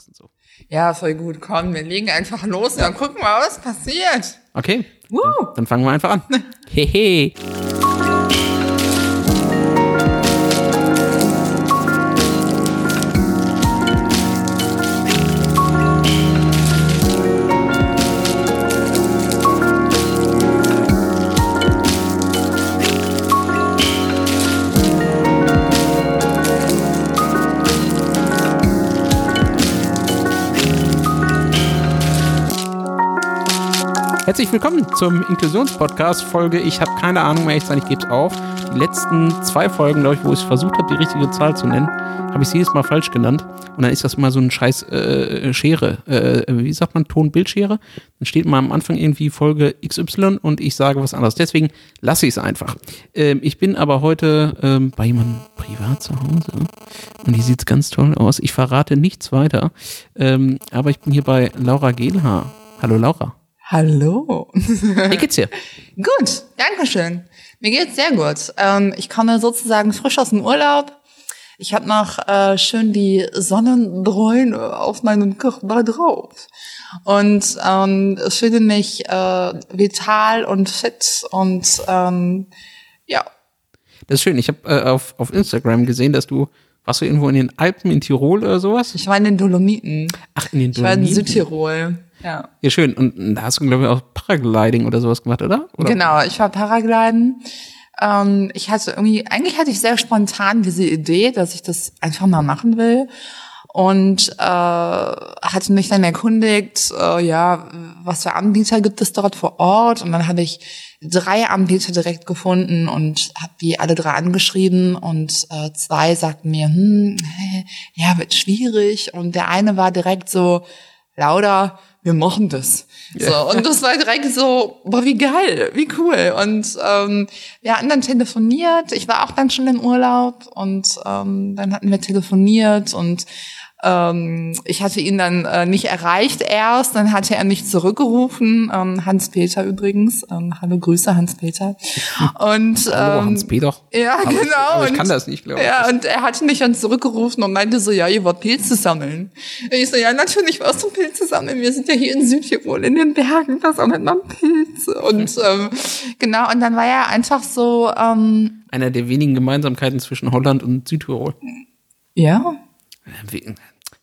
lassen. So. Ja, voll gut. Komm, wir legen einfach los und dann gucken wir, was passiert. Okay. Woo. Dann, dann fangen wir einfach an. Hehe. Herzlich willkommen zum Inklusionspodcast Folge. Ich habe keine Ahnung mehr, ich sage, ich gebe es auf. Die letzten zwei Folgen, glaube ich, wo ich versucht habe, die richtige Zahl zu nennen, habe ich sie jedes Mal falsch genannt. Und dann ist das mal so ein scheiß äh, Schere. Äh, wie sagt man, Ton-Bildschere? Dann steht mal am Anfang irgendwie Folge XY und ich sage was anderes. Deswegen lasse ich es einfach. Ähm, ich bin aber heute ähm, bei jemandem privat zu Hause und die sieht ganz toll aus. Ich verrate nichts weiter. Ähm, aber ich bin hier bei Laura Gehlhaar. Hallo Laura. Hallo. Wie geht's dir? gut, danke schön. Mir geht's sehr gut. Ähm, ich komme sozusagen frisch aus dem Urlaub. Ich habe noch äh, schön die Sonnenbräune auf meinem Körper drauf. Und ähm, fühle mich äh, vital und fit und ähm, ja. Das ist schön. Ich habe äh, auf, auf Instagram gesehen, dass du, warst du irgendwo in den Alpen in Tirol oder sowas? Ich war in den Dolomiten. Ach, in den Ich war in Dolomiten. Südtirol. Ja. Ja, schön. Und da hast du, glaube ich, auch Paragliding oder sowas gemacht, oder? oder? Genau, ich war Paragliden. Ähm, ich hatte irgendwie, eigentlich hatte ich sehr spontan diese Idee, dass ich das einfach mal machen will. Und äh, hatte mich dann erkundigt, äh, ja, was für Anbieter gibt es dort vor Ort? Und dann habe ich drei Anbieter direkt gefunden und habe die alle drei angeschrieben und äh, zwei sagten mir, hm, ja, wird schwierig. Und der eine war direkt so, Lauda, wir machen das. So, und das war direkt so, boah, wie geil, wie cool. Und ähm, wir hatten dann telefoniert. Ich war auch dann schon im Urlaub und ähm, dann hatten wir telefoniert und ähm, ich hatte ihn dann äh, nicht erreicht erst, dann hatte er mich zurückgerufen, ähm, Hans-Peter übrigens. Ähm, hallo Grüße, Hans-Peter. Und ähm, Hallo, Hans-Peter. Ja, Aber genau. Ich, aber ich kann das nicht, glaube ich. ja, und er hatte mich dann zurückgerufen und meinte so, ja, ihr wollt Pilze sammeln. Und ich so, ja, natürlich warst du Pilze sammeln. Wir sind ja hier in Südtirol in den Bergen, da sammelt man Pilze. Und ähm, genau, und dann war er einfach so, ähm, Einer der wenigen Gemeinsamkeiten zwischen Holland und Südtirol. ja,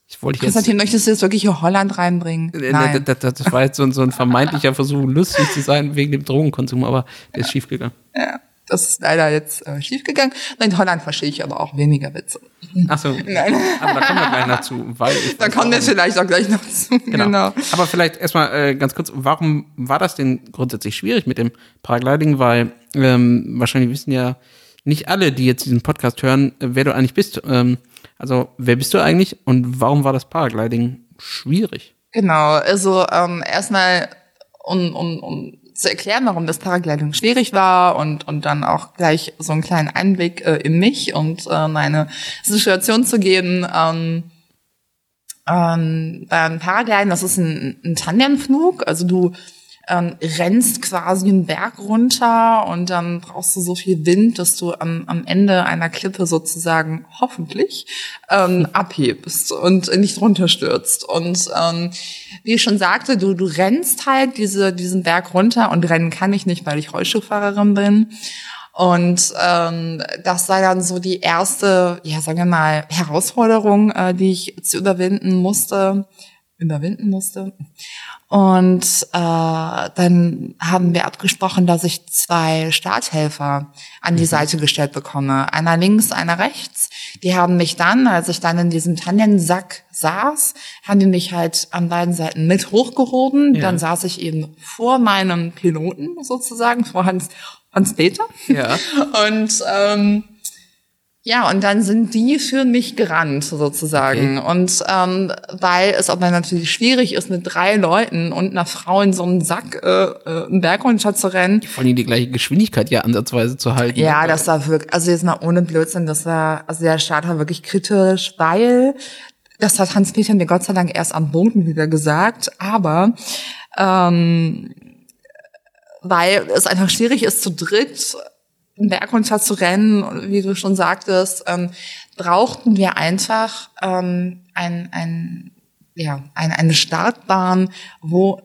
Ich wollte jetzt. Konstantin, möchtest du jetzt wirklich hier Holland reinbringen? Äh, Nein. Das, das, das war jetzt so, ein- so ein vermeintlicher Versuch, lustig zu sein wegen dem Drogenkonsum, aber der ist schiefgegangen. Ja, das ist leider jetzt äh, schiefgegangen. In Holland verstehe ich aber auch weniger Witze. Achso, Nein. aber da kommen wir gleich noch zu. Weil Da kommen wir vielleicht auch gleich noch zu. Genau. genau. Aber vielleicht erstmal äh, ganz kurz, warum war das denn grundsätzlich schwierig mit dem Paragliding? Weil ähm, wahrscheinlich wissen ja nicht alle, die jetzt diesen Podcast hören, äh, wer du eigentlich bist. Ähm, also wer bist du eigentlich und warum war das Paragliding schwierig? Genau, also ähm, erstmal, um, um, um zu erklären, warum das Paragliding schwierig war und, und dann auch gleich so einen kleinen Einblick äh, in mich und äh, meine Situation zu geben. Ähm, ähm, beim Paragliden, das ist ein, ein Tandemflug, also du ähm, rennst quasi einen Berg runter und dann brauchst du so viel Wind, dass du am, am Ende einer Klippe sozusagen hoffentlich ähm, abhebst und nicht runterstürzt. Und ähm, wie ich schon sagte, du, du rennst halt diese, diesen Berg runter und rennen kann ich nicht, weil ich Rollstuhlfahrerin bin. Und ähm, das sei dann so die erste, ja, sagen wir mal, Herausforderung, äh, die ich zu überwinden musste, überwinden musste. Und äh, dann haben wir abgesprochen, dass ich zwei Starthelfer an die Seite gestellt bekomme. Einer links, einer rechts. Die haben mich dann, als ich dann in diesem Tannensack saß, haben die mich halt an beiden Seiten mit hochgehoben. Ja. Dann saß ich eben vor meinem Piloten sozusagen, vor Hans, Hans Peter. Ja. Und ähm, ja, und dann sind die für mich gerannt sozusagen. Und ähm, weil es aber natürlich schwierig ist, mit drei Leuten und einer Frau in so einem Sack äh, äh, einen Berg runter zu rennen. Vor allem die gleiche Geschwindigkeit ja ansatzweise zu halten. Ja, das war wirklich, also jetzt mal ohne Blödsinn, das war, also der Start war wirklich kritisch, weil, das hat Hans-Peter mir Gott sei Dank erst am Boden wieder gesagt, aber ähm, weil es einfach schwierig ist, zu dritt einen Berg runter zu rennen, wie du schon sagtest, ähm, brauchten wir einfach ähm, ein, ein ja, eine, eine Startbahn, wo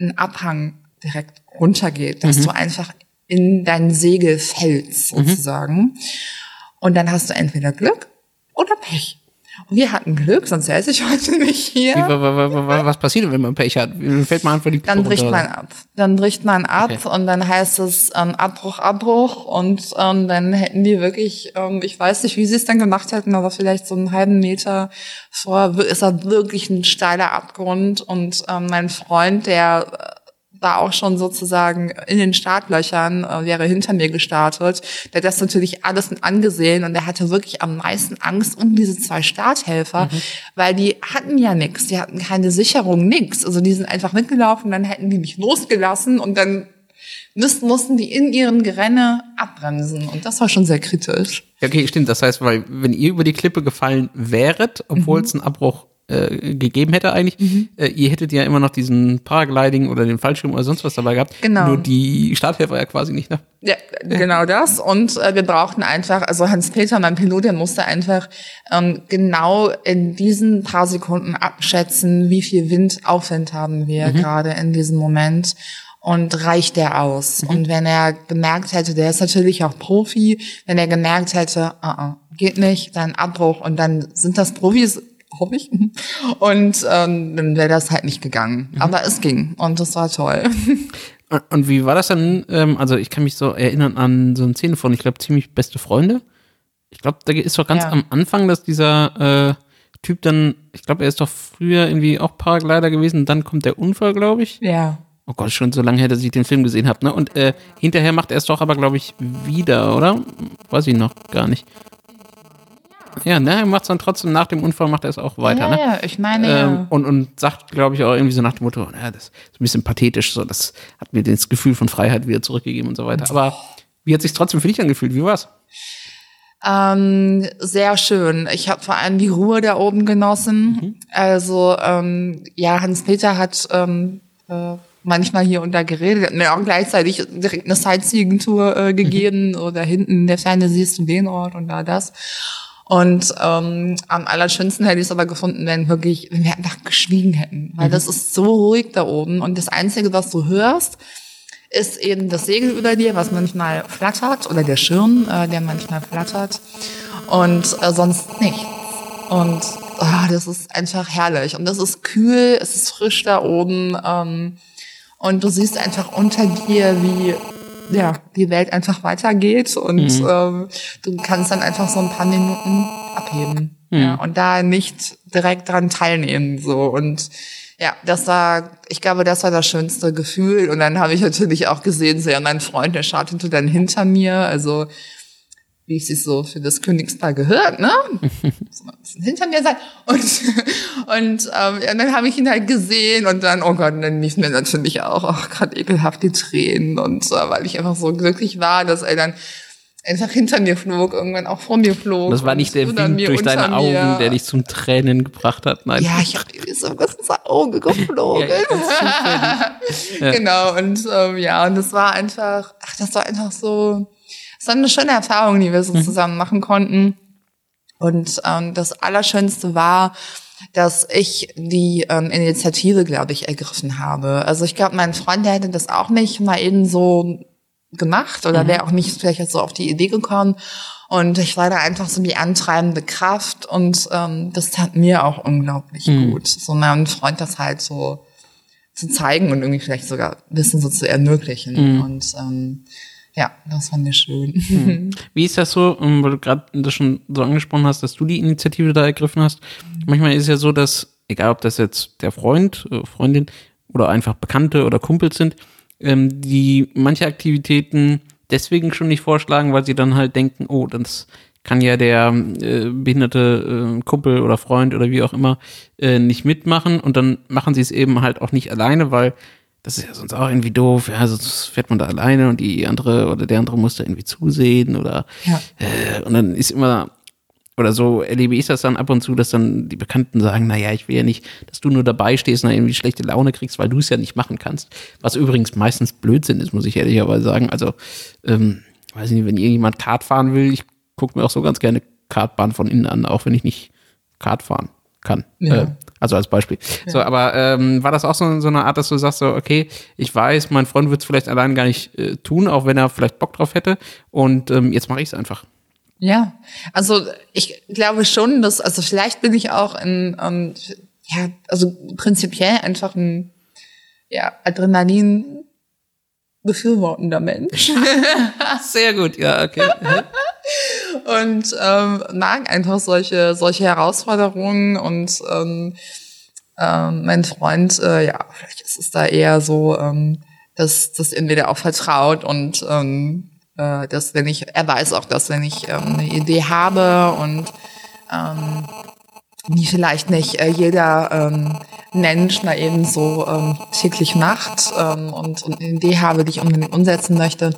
ein Abhang direkt runtergeht, dass Mhm. du einfach in dein Segel fällst, Mhm. sozusagen. Und dann hast du entweder Glück oder Pech. Wir hatten Glück, sonst säße ich heute nicht hier. Wie, wa, wa, wa, wa, was passiert, wenn man Pech hat? Fällt man einfach die Dann bricht man ab. Dann bricht man ab Okay. und dann heißt es ähm, Abbruch, Abbruch und ähm, dann hätten die wirklich, ähm, ich weiß nicht, wie sie es dann gemacht hätten, aber vielleicht so einen halben Meter vor ist da wirklich ein steiler Abgrund und ähm, mein Freund, der war auch schon sozusagen in den Startlöchern, äh, wäre hinter mir gestartet. Der hat das natürlich alles mit angesehen und der hatte wirklich am meisten Angst um diese zwei Starthelfer, weil die hatten ja nichts, die hatten keine Sicherung, nix. Also die sind einfach mitgelaufen, dann hätten die mich losgelassen und dann müssten, mussten die in ihren Gerenne abbremsen. Und das war schon sehr kritisch. Ja, okay, stimmt. Das heißt, weil wenn ihr über die Klippe gefallen wäret, obwohl Mhm. es einen Abbruch äh, gegeben hätte eigentlich, äh, ihr hättet ja immer noch diesen Paragliding oder den Fallschirm oder sonst was dabei gehabt. Genau. Nur die Starthelfer ja quasi nicht, ne? Ja, genau das. Und äh, wir brauchten einfach, also Hans-Peter, mein Pilot, der musste einfach ähm, genau in diesen paar Sekunden abschätzen, wie viel Wind, Aufwind haben wir gerade in diesem Moment. Und reicht der aus? Und wenn er gemerkt hätte, der ist natürlich auch Profi, wenn er gemerkt hätte, uh -uh, geht nicht, dann Abbruch und dann sind das Profis, hoffe ich. Und ähm, dann wäre das halt nicht gegangen. Aber es ging und das war toll. Und, und wie war das dann? Ähm, also ich kann mich so erinnern an so eine Szene von, ich glaube, ziemlich beste Freunde. Ich glaube, da ist doch ganz Ja. am Anfang, dass dieser äh, Typ dann, ich glaube, er ist doch früher irgendwie auch Paraglider gewesen, dann kommt der Unfall, glaube ich. Ja. Oh Gott, schon so lange her, dass ich den Film gesehen habe, ne? Und äh, hinterher macht er es doch aber, glaube ich, wieder, oder? Weiß ich noch gar nicht. Ja, ne, er macht es dann trotzdem nach dem Unfall, macht er es auch weiter, ja, ne? ja, ich meine Ähm, ja. und, und sagt, glaube ich, auch irgendwie so nach dem Motto, ja, das ist ein bisschen pathetisch, so, das hat mir das Gefühl von Freiheit wieder zurückgegeben und so weiter. Aber wie hat sich trotzdem für dich angefühlt? Wie war's? Ähm, sehr schön. Ich habe vor allem die Ruhe da oben genossen. Mhm. Also ähm, ja, Hans-Peter hat ähm, äh, manchmal hier und da geredet, mir auch gleichzeitig direkt eine Sightseeing-Tour äh, gegeben oder hinten in der Ferne siehst du den Ort und da das. Und ähm, am allerschönsten hätte ich es aber gefunden, wenn wirklich, wenn wir einfach geschwiegen hätten. Weil das ist so ruhig da oben. Und das Einzige, was du hörst, ist eben das Segel über dir, was manchmal flattert, oder der Schirm, äh, der manchmal flattert. Und äh, sonst nichts. Und ah, das ist einfach herrlich. Und das ist kühl, es ist frisch da oben. Ähm, und du siehst einfach unter dir, wie ja, die Welt einfach weitergeht und ähm, du kannst dann einfach so ein paar Minuten abheben. Ja, und da nicht direkt dran teilnehmen. So. Und ja, das war, ich glaube, das war das schönste Gefühl. Und dann habe ich natürlich auch gesehen, so ja, mein Freund, der startete dann hinter mir, also wie es sich so für das Königspaar gehört, ne? So ein bisschen hinter mir sein. Und, und ähm, ja, dann habe ich ihn halt gesehen und dann, oh Gott, dann liefen mir natürlich auch, auch gerade ekelhaft die Tränen und äh, weil ich einfach so glücklich war, dass er dann einfach hinter mir flog, irgendwann auch vor mir flog. Das war nicht der Wind mir, durch deine mir. Augen, der dich zum Tränen gebracht hat. Nein. Ja, ich habe irgendwie so was ins Auge geflogen. Ja. Ja. Genau, und ähm, ja, und das war einfach, ach, das war einfach so, es war eine schöne Erfahrung, die wir Mhm. so zusammen machen konnten. Und ähm, das Allerschönste war, dass ich die ähm, Initiative, glaube ich, ergriffen habe. Also ich glaube, mein Freund, der hätte das auch nicht mal eben so gemacht oder wäre auch nicht vielleicht so auf die Idee gekommen. Und ich war da einfach so die antreibende Kraft und ähm, das tat mir auch unglaublich gut, so meinem Freund das halt so zu zeigen und irgendwie vielleicht sogar ein bisschen so zu ermöglichen. Und ähm, ja, das fand ich schön. Wie ist das so, ähm, weil du gerade das schon so angesprochen hast, dass du die Initiative da ergriffen hast? Manchmal ist es ja so, dass, egal ob das jetzt der Freund, äh, Freundin oder einfach Bekannte oder Kumpels sind, ähm, die manche Aktivitäten deswegen schon nicht vorschlagen, weil sie dann halt denken, oh, das kann ja der äh, behinderte äh, Kumpel oder Freund oder wie auch immer äh, nicht mitmachen und dann machen sie es eben halt auch nicht alleine, weil das ist ja sonst auch irgendwie doof, ja, sonst fährt man da alleine und die andere oder der andere muss da irgendwie zusehen oder Ja. äh, und dann ist immer oder so erlebe ich das dann ab und zu, dass dann die Bekannten sagen, naja, ich will ja nicht, dass du nur dabei stehst und dann irgendwie schlechte Laune kriegst, weil du es ja nicht machen kannst. Was übrigens meistens Blödsinn ist, muss ich ehrlicherweise sagen. Also, ähm, weiß nicht, wenn irgendjemand Kart fahren will, ich gucke mir auch so ganz gerne Kartbahn von innen an, auch wenn ich nicht Kart fahren kann. Ja. Äh, Also als Beispiel. Ja. So, aber ähm, war das auch so, so eine Art, dass du sagst, so, okay, ich weiß, mein Freund wird es vielleicht allein gar nicht äh, tun, auch wenn er vielleicht Bock drauf hätte. Und ähm, jetzt mache ich es einfach. Ja, also ich glaube schon, dass, also vielleicht bin ich auch in, um, ja, also prinzipiell einfach ein ja, Adrenalin befürwortender Mensch. Sehr gut, ja, okay. und ähm, mag einfach solche solche Herausforderungen und ähm, ähm, mein Freund, äh, ja, vielleicht ist es da eher so, ähm, dass das entweder auch vertraut und ähm, äh, dass wenn ich, er weiß auch, dass wenn ich ähm, eine Idee habe und ähm, die vielleicht nicht äh, jeder ähm, Mensch mal eben so ähm, täglich macht ähm, und, und eine Idee habe, die ich unbedingt umsetzen möchte,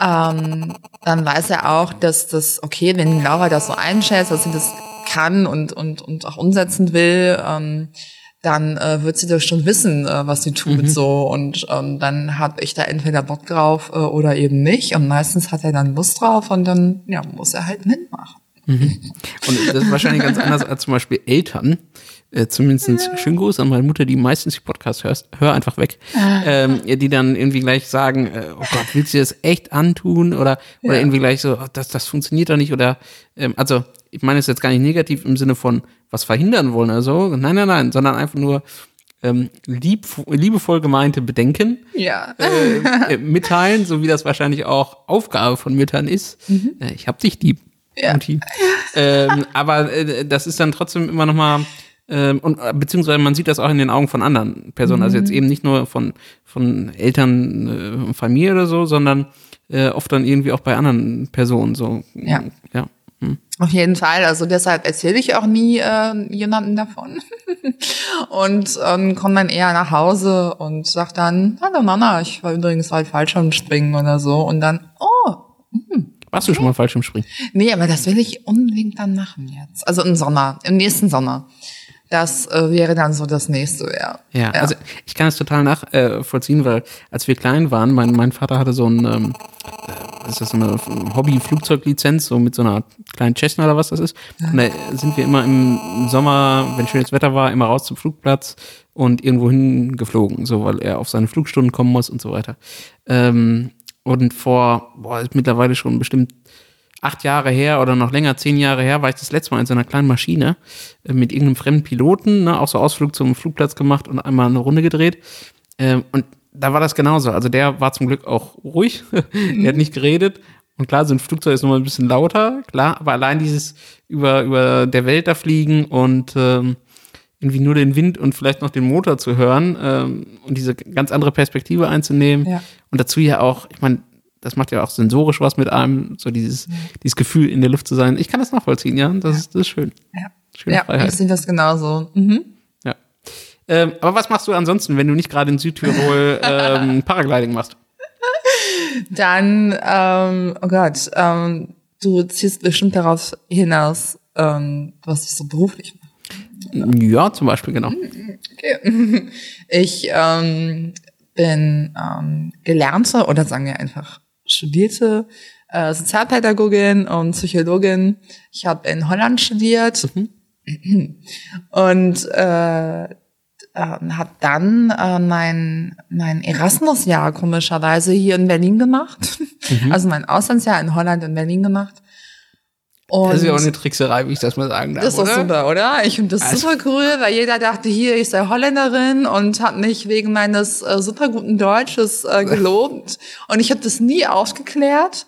ähm, dann weiß er auch, dass das, okay, wenn Laura das so einschätzt, dass sie das kann und, und, und auch umsetzen will, ähm, dann äh, wird sie das schon wissen, äh, was sie tut mhm. so und ähm, dann habe ich da entweder Bock drauf äh, oder eben nicht und meistens hat er dann Lust drauf und dann ja muss er halt mitmachen. Mhm. Und das ist wahrscheinlich ganz anders als zum Beispiel Eltern. Äh, zumindest ja. schönen Gruß an meine Mutter, die meistens die Podcast hörst, hör einfach weg, ah. ähm, die dann irgendwie gleich sagen, äh, oh Gott, willst du das echt antun? Oder, oder ja. irgendwie gleich so, oh, das, das funktioniert doch nicht. Oder ähm, also ich meine es jetzt gar nicht negativ im Sinne von was verhindern wollen oder so. Nein, nein, nein, sondern einfach nur ähm, lieb, liebevoll gemeinte Bedenken ja. äh, äh, mitteilen, so wie das wahrscheinlich auch Aufgabe von Müttern ist. Mhm. Äh, ich hab dich lieb. Ja. Ähm, aber äh, das ist dann trotzdem immer noch mal ähm, und äh, beziehungsweise man sieht das auch in den Augen von anderen Personen, mhm. also jetzt mhm. eben nicht nur von von Eltern, äh, Familie oder so, sondern äh, oft dann irgendwie auch bei anderen Personen so. Ja. Ja. Hm. Auf jeden Fall. Also deshalb erzähle ich auch nie äh, jemandem davon. und ähm, komme dann eher nach Hause und sag dann, hallo Mama, ich war übrigens halt Fallschirmspringen oder so. Und dann, oh, hm, warst du schon mal Fallschirmspringen? Nee, aber das will ich unbedingt dann machen jetzt. Also im Sommer, im nächsten Sommer. Das äh, wäre dann so das nächste, ja. Ja, ja. also ich kann es total nachvollziehen, äh, weil als wir klein waren, mein, mein Vater hatte so ein, ähm, äh, ist das so eine Hobby-Flugzeuglizenz, so mit so einer kleinen Cessna oder was das ist. Und da sind wir immer im Sommer, wenn schönes Wetter war, immer raus zum Flugplatz und irgendwo hin geflogen, so weil er auf seine Flugstunden kommen muss und so weiter. Ähm, und vor, boah, ist mittlerweile schon bestimmt acht Jahre her oder noch länger, zehn Jahre her, war ich das letzte Mal in so einer kleinen Maschine äh, mit irgendeinem fremden Piloten, ne, auch so Ausflug zum Flugplatz gemacht und einmal eine Runde gedreht. Ähm, und da war das genauso. Also der war zum Glück auch ruhig, der hat nicht geredet. Und klar, so ein Flugzeug ist nochmal ein bisschen lauter, klar, aber allein dieses über, über der Welt da fliegen und ähm, irgendwie nur den Wind und vielleicht noch den Motor zu hören ähm, und diese ganz andere Perspektive einzunehmen. Ja. Und dazu ja auch, ich meine, das macht ja auch sensorisch was mit einem, so dieses, mhm. dieses Gefühl in der Luft zu sein. Ich kann das nachvollziehen, ja. Das, ja. Ist, das ist schön. Ja, Schöne ja Freiheit. ich sehe das genauso. Mhm. Ja. Ähm, aber was machst du ansonsten, wenn du nicht gerade in Südtirol ähm, Paragliding machst? Dann, ähm, oh Gott, ähm, du ziehst bestimmt darauf hinaus, ähm, was ich so beruflich mache. Ja, zum Beispiel, genau. Okay. Ich ähm, bin ähm, gelernte oder sagen wir einfach studierte äh, Sozialpädagogin und Psychologin. Ich habe in Holland studiert mhm. und äh, äh, habe dann äh, mein mein Erasmus-Jahr komischerweise hier in Berlin gemacht. Mhm. Also mein Auslandsjahr in Holland in Berlin gemacht. Und das ist ja auch eine Trickserei, wie ich das mal sagen darf. Das ist doch super, oder? Ich finde das also. super cool, weil jeder dachte, hier, ich sei Holländerin und hat mich wegen meines äh, super guten Deutsches äh, gelobt. und ich habe das nie aufgeklärt.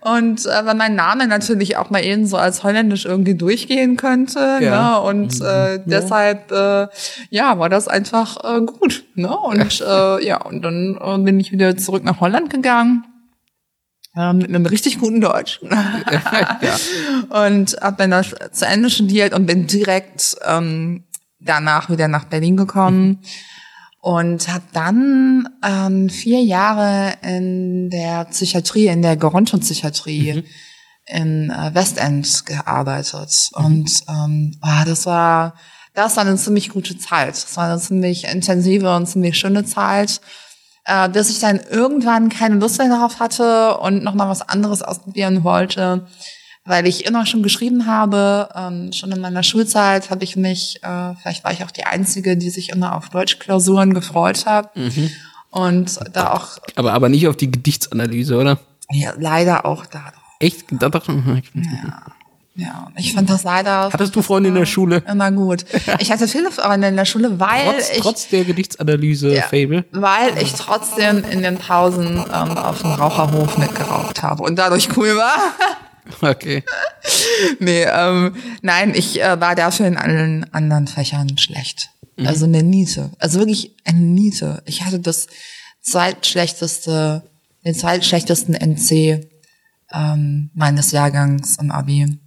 Und äh, weil mein Name natürlich auch mal eben so als holländisch irgendwie durchgehen könnte. Ja. Ne? Und äh, ja. deshalb äh, ja, war das einfach äh, gut. Ne? Und äh, ja, und dann äh, bin ich wieder zurück nach Holland gegangen ähm, mit einem richtig guten Deutsch. ja. Und habe dann das zu Ende studiert und bin direkt ähm, danach wieder nach Berlin gekommen. Und habe dann ähm, vier Jahre in der Psychiatrie, in der Gerontopsychiatrie mhm. in äh, Westend gearbeitet. Mhm. Und ähm, oh, das war das war eine ziemlich gute Zeit. Das war eine ziemlich intensive und ziemlich schöne Zeit äh, bis ich dann irgendwann keine Lust mehr darauf hatte und noch mal was anderes ausprobieren wollte, weil ich immer schon geschrieben habe, ähm, schon in meiner Schulzeit habe ich mich, äh, vielleicht war ich auch die Einzige, die sich immer auf Deutschklausuren gefreut hat. Mhm. Und da auch, Aber, aber nicht auf die Gedichtsanalyse, oder? ja, leider auch da. Echt? Da dachte ich, Ja, ich fand das leider. Hattest du Freunde in der Schule? Immer gut. Ich hatte viele Freunde in der Schule, weil Trotz, ich trotz der Gedichtsanalyse-Fable. weil ich trotzdem in den Pausen ähm, auf dem Raucherhof mitgeraucht habe und dadurch cool war. Okay. nee, ähm, nein, ich äh, war dafür in allen anderen Fächern schlecht. Mhm. Also eine Niete. Also wirklich eine Niete. Ich hatte das zweitschlechteste, den zweitschlechtesten NC ähm, meines Jahrgangs im Abi.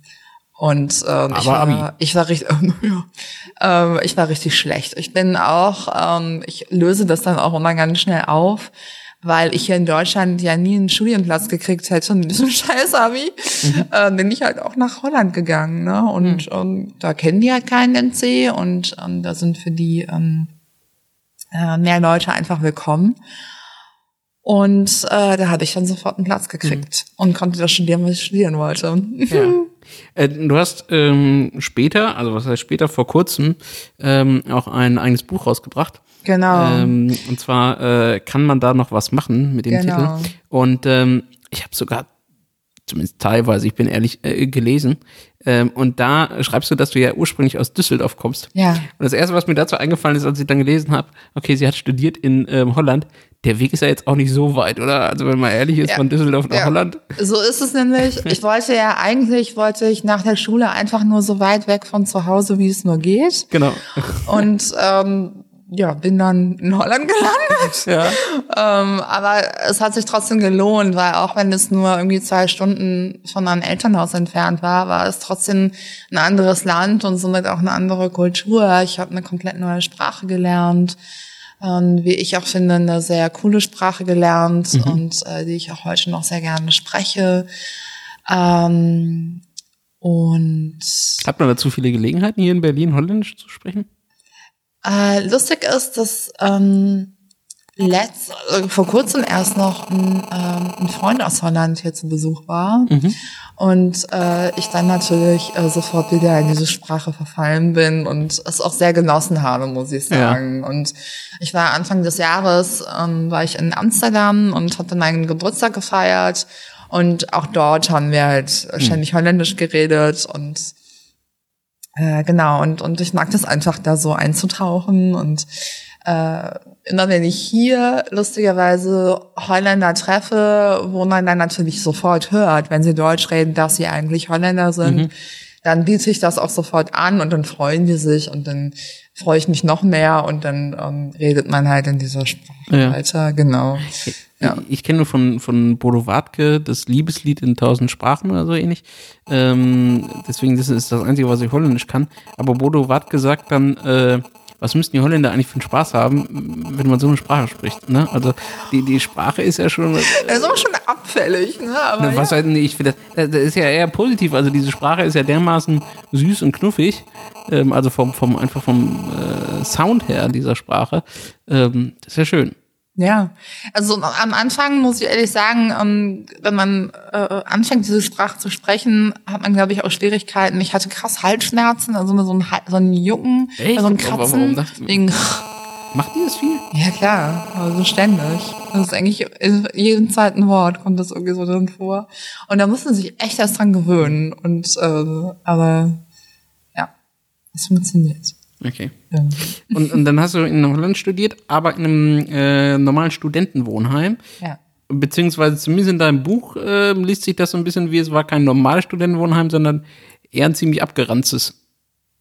Und ähm, ich, war, ich war richtig, ja, ähm, ich war richtig schlecht. Ich bin auch, ähm, ich löse das dann auch immer ganz schnell auf, weil ich hier in Deutschland ja nie einen Studienplatz gekriegt hätte mit diesem scheiß Abi, äh, bin ich halt auch nach Holland gegangen. Ne? Und ähm, da kennen die halt keinen NC und ähm, da sind für die ähm, äh, mehr Leute einfach willkommen. Und äh, da habe ich dann sofort einen Platz gekriegt und konnte das studieren, was ich studieren wollte. Ja. Äh, du hast ähm, später, also was heißt später, vor kurzem, ähm, auch ein eigenes Buch rausgebracht. Genau. Ähm, und zwar äh, kann man da noch was machen mit dem Genau. Titel. Und ähm, ich habe sogar, zumindest teilweise, ich bin ehrlich, äh, gelesen. Ähm, und da schreibst du, dass du ja ursprünglich aus Düsseldorf kommst. Ja. Und das Erste, was mir dazu eingefallen ist, als ich dann gelesen habe, okay, sie hat studiert in ähm, Holland. Der Weg ist ja jetzt auch nicht so weit, oder? Also wenn man ehrlich ist, Ja. von Düsseldorf nach Ja. Holland. So ist es nämlich. Ich wollte ja eigentlich, wollte ich nach der Schule einfach nur so weit weg von zu Hause, wie es nur geht. Genau. Und ähm, ja, bin dann in Holland gelandet. ja. Ähm, aber es hat sich trotzdem gelohnt, weil auch wenn es nur irgendwie zwei Stunden von meinem Elternhaus entfernt war, war es trotzdem ein anderes Land und somit auch eine andere Kultur. Ich habe eine komplett neue Sprache gelernt. Ähm, wie ich auch finde, eine sehr coole Sprache gelernt und äh, die ich auch heute noch sehr gerne spreche. Ähm, und Hat man dazu viele Gelegenheiten, hier in Berlin Holländisch zu sprechen? Äh, lustig ist, dass ähm, letzt, äh, vor kurzem erst noch ein, ähm, ein Freund aus Holland hier zu Besuch war und äh, ich dann natürlich äh, sofort wieder in diese Sprache verfallen bin und es auch sehr genossen habe, muss ich Ja. sagen. Und ich war Anfang des Jahres ähm, war ich in Amsterdam und hatte meinen Geburtstag gefeiert und auch dort haben wir halt ständig Holländisch geredet und äh, genau, und, und ich mag das einfach, da so einzutauchen. Und äh, immer wenn ich hier lustigerweise Holländer treffe, wo man dann natürlich sofort hört, wenn sie Deutsch reden, dass sie eigentlich Holländer sind, dann biete ich das auch sofort an und dann freuen die sich und dann freue ich mich noch mehr und dann ähm, redet man halt in dieser Sprache Ja. weiter. Genau. Ja. Ich, kenne nur von, von Bodo Wartke das Liebeslied in tausend Sprachen oder so ähnlich. Ähm, deswegen, das ist das Einzige, was ich Holländisch kann. Aber Bodo Wartke sagt dann, äh, was müssten die Holländer eigentlich für einen Spaß haben, wenn man so eine Sprache spricht. Ne? Also die, die Sprache ist ja schon. Äh, Das ist auch schon abfällig, ne? Aber Ne, was ja. halt, nee, ich finde, das, das ist ja eher positiv. Also diese Sprache ist ja dermaßen süß und knuffig. Ähm, also vom, vom einfach vom äh, Sound her dieser Sprache. Ähm, das ist ja schön. Ja, also am Anfang muss ich ehrlich sagen, ähm, wenn man äh, anfängt, diese Sprache zu sprechen, hat man, glaube ich, auch Schwierigkeiten. Ich hatte krass Halsschmerzen, also so ein, so ein Jucken, Echt? so ein Kratzen. Wegen, Macht die das viel? ja klar, also ständig. Das ist eigentlich in jedem zweiten Wort kommt das irgendwie so drin vor. Und da muss man sich echt erst dran gewöhnen. Und äh, aber ja, es funktioniert. Okay. Ja. Und, und dann hast du in Holland studiert, aber in einem äh, normalen Studentenwohnheim. ja. Beziehungsweise zumindest in deinem Buch äh, liest sich das so ein bisschen wie, es war kein normales Studentenwohnheim, sondern eher ein ziemlich abgeranztes.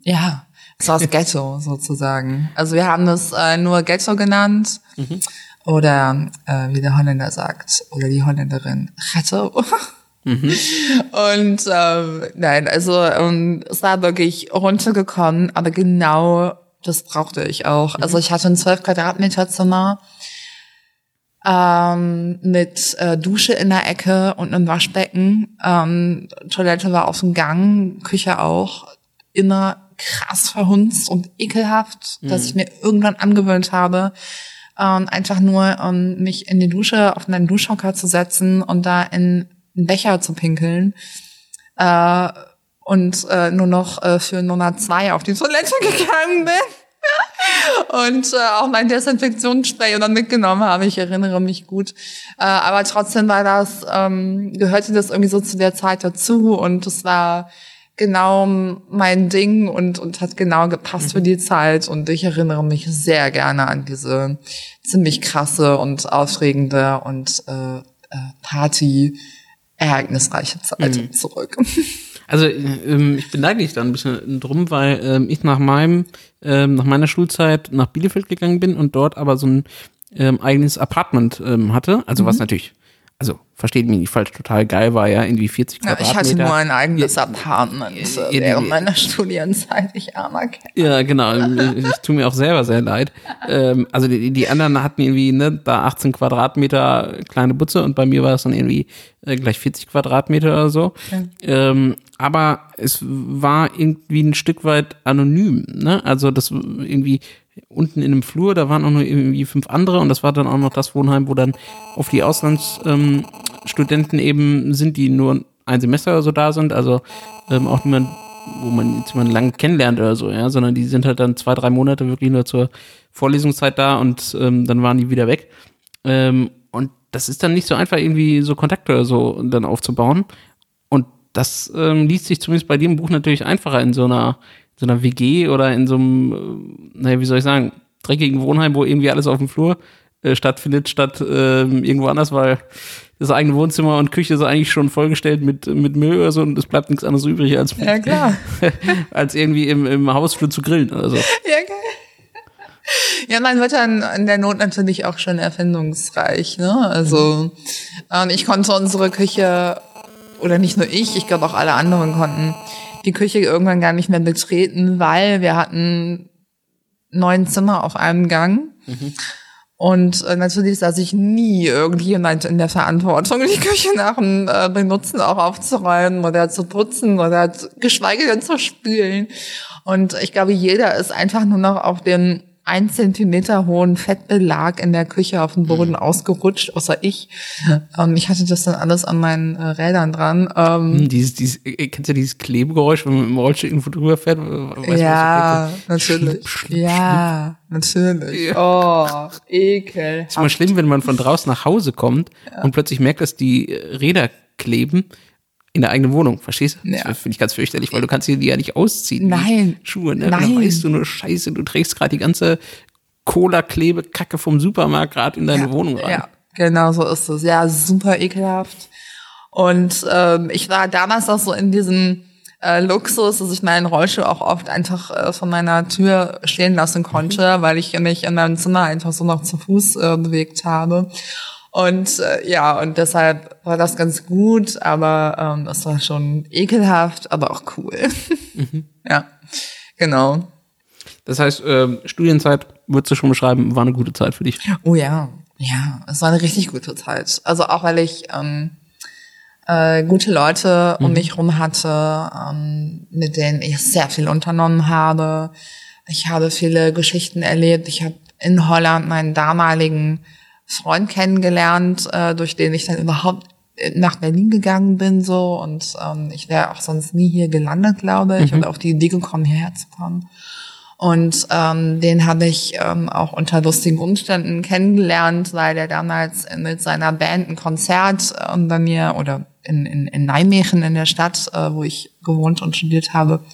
Ja, es war das Ghetto sozusagen. Also wir haben das äh, nur Ghetto genannt. Oder äh, wie der Holländer sagt, oder die Holländerin, Ghetto. Und ähm, nein, also ähm, es war wirklich runtergekommen, aber genau das brauchte ich auch. Also ich hatte ein 12 Quadratmeter Zimmer ähm, mit äh, Dusche in der Ecke und einem Waschbecken. Ähm, Toilette war auf dem Gang, Küche auch. Immer krass verhunzt und ekelhaft, dass ich mir irgendwann angewöhnt habe, ähm, einfach nur ähm, mich in die Dusche auf einen Duschhocker zu setzen und da in einen Becher zu pinkeln. äh, und äh, nur noch äh, für Nummer zwei auf die Toilette gegangen bin. und äh, auch mein Desinfektionsspray dann mitgenommen habe. Ich erinnere mich gut. Äh, aber trotzdem war das, ähm, gehörte das irgendwie so zu der Zeit dazu und es war genau mein Ding und, und hat genau gepasst für die Zeit. Und ich erinnere mich sehr gerne an diese ziemlich krasse und aufregende und äh, äh Party ereignisreiche Zeit mhm. zurück. Also ähm, ich beneide dich da ein bisschen drum, weil ähm, ich nach meinem, ähm, nach meiner Schulzeit nach Bielefeld gegangen bin und dort aber so ein ähm, eigenes Apartment ähm, hatte. Also mhm. was natürlich also versteht mich nicht falsch, total geil war ja irgendwie 40 ja, Quadratmeter. Ich hatte nur ein eigenes ja, Apartment ja, äh, während meiner Studienzeit, ich armer Kerl. Ja, genau, ich, ich tue mir auch selber sehr leid. Ähm, also die, die anderen hatten irgendwie ne, da 18 Quadratmeter kleine Butze und bei mir war es dann irgendwie äh, gleich 40 Quadratmeter oder so. Ähm, aber es war irgendwie ein Stück weit anonym, ne? Also das irgendwie unten in einem Flur, da waren auch nur irgendwie fünf andere und das war dann auch noch das Wohnheim, wo dann auf die Auslandsstudenten ähm, eben sind, die nur ein Semester oder so da sind, also ähm, auch niemand, wo man jetzt jemanden lang kennenlernt oder so, ja, sondern die sind halt dann zwei, drei Monate wirklich nur zur Vorlesungszeit da und ähm, dann waren die wieder weg. Ähm, und das ist dann nicht so einfach, irgendwie so Kontakte oder so dann aufzubauen. Und das ähm, liest sich zumindest bei dem Buch natürlich einfacher in so einer so einer WG oder in so einem, äh, naja, wie soll ich sagen, dreckigen Wohnheim, wo irgendwie alles auf dem Flur äh, stattfindet, statt äh, irgendwo anders, weil das eigene Wohnzimmer und Küche ist eigentlich schon vollgestellt mit, mit Müll oder so und es bleibt nichts anderes übrig, als, ja, klar. als irgendwie im, im Hausflur zu grillen oder so. Ja, geil. Ja, man wird dann in der Not natürlich auch schon erfindungsreich, ne? Also, und ich konnte unsere Küche, oder nicht nur ich, ich glaube auch alle anderen konnten die Küche irgendwann gar nicht mehr betreten, weil wir hatten neun Zimmer auf einem Gang. Mhm. Und äh, natürlich saß ich nie irgendjemand in der Verantwortung, die Küche nach dem äh, Benutzen auch aufzuräumen oder zu putzen oder geschweige denn zu spülen. Und ich glaube, jeder ist einfach nur noch auf den ein Zentimeter hohen Fettbelag in der Küche auf dem Boden mhm. ausgerutscht, außer ich. Ähm, ich hatte das dann alles an meinen äh, Rädern dran. Ähm, hm, dieses, dieses, äh, kennst du dieses Klebegeräusch, wenn man im Rollstuhl irgendwo drüber fährt? Weißt ja, natürlich. Schlipp, schlipp, ja, natürlich. Oh, ekel. Ist immer schlimm, wenn man von draußen nach Hause kommt ja. und plötzlich merkt, dass die Räder kleben in der eigenen Wohnung, verstehst du? Ja. Das finde ich ganz fürchterlich, weil du kannst die ja nicht ausziehen. Nein. Schuhe, ne? Nein. Dann weißt du nur Scheiße, du trägst gerade die ganze Cola-Klebe-Kacke vom Supermarkt gerade in deine ja, Wohnung rein. Ja, genau so ist es. Ja, super ekelhaft. Und ähm, ich war damals auch so in diesem äh, Luxus, dass ich meinen Rollstuhl auch oft einfach äh, von meiner Tür stehen lassen konnte, mhm. weil ich mich in meinem Zimmer einfach so noch zu Fuß äh, bewegt habe. Und äh, ja, und deshalb war das ganz gut, aber ähm, das war schon ekelhaft, aber auch cool. Mhm. ja, genau. Das heißt, äh, Studienzeit würdest du schon beschreiben, war eine gute Zeit für dich. Oh ja, ja, es war eine richtig gute Zeit. Also auch weil ich ähm, äh, gute Leute um mhm. mich rum hatte, ähm, mit denen ich sehr viel unternommen habe. Ich habe viele Geschichten erlebt. Ich habe in Holland meinen damaligen Freund kennengelernt, äh, durch den ich dann überhaupt nach Berlin gegangen bin so und ähm, ich wäre auch sonst nie hier gelandet, glaube ich, mhm. und auf die Idee gekommen, hierher zu kommen. Und ähm, den habe ich ähm, auch unter lustigen Umständen kennengelernt, weil der damals mit seiner Band ein Konzert ähm, bei mir oder in, in, in Nijmegen in der Stadt, äh, wo ich gewohnt und studiert habe,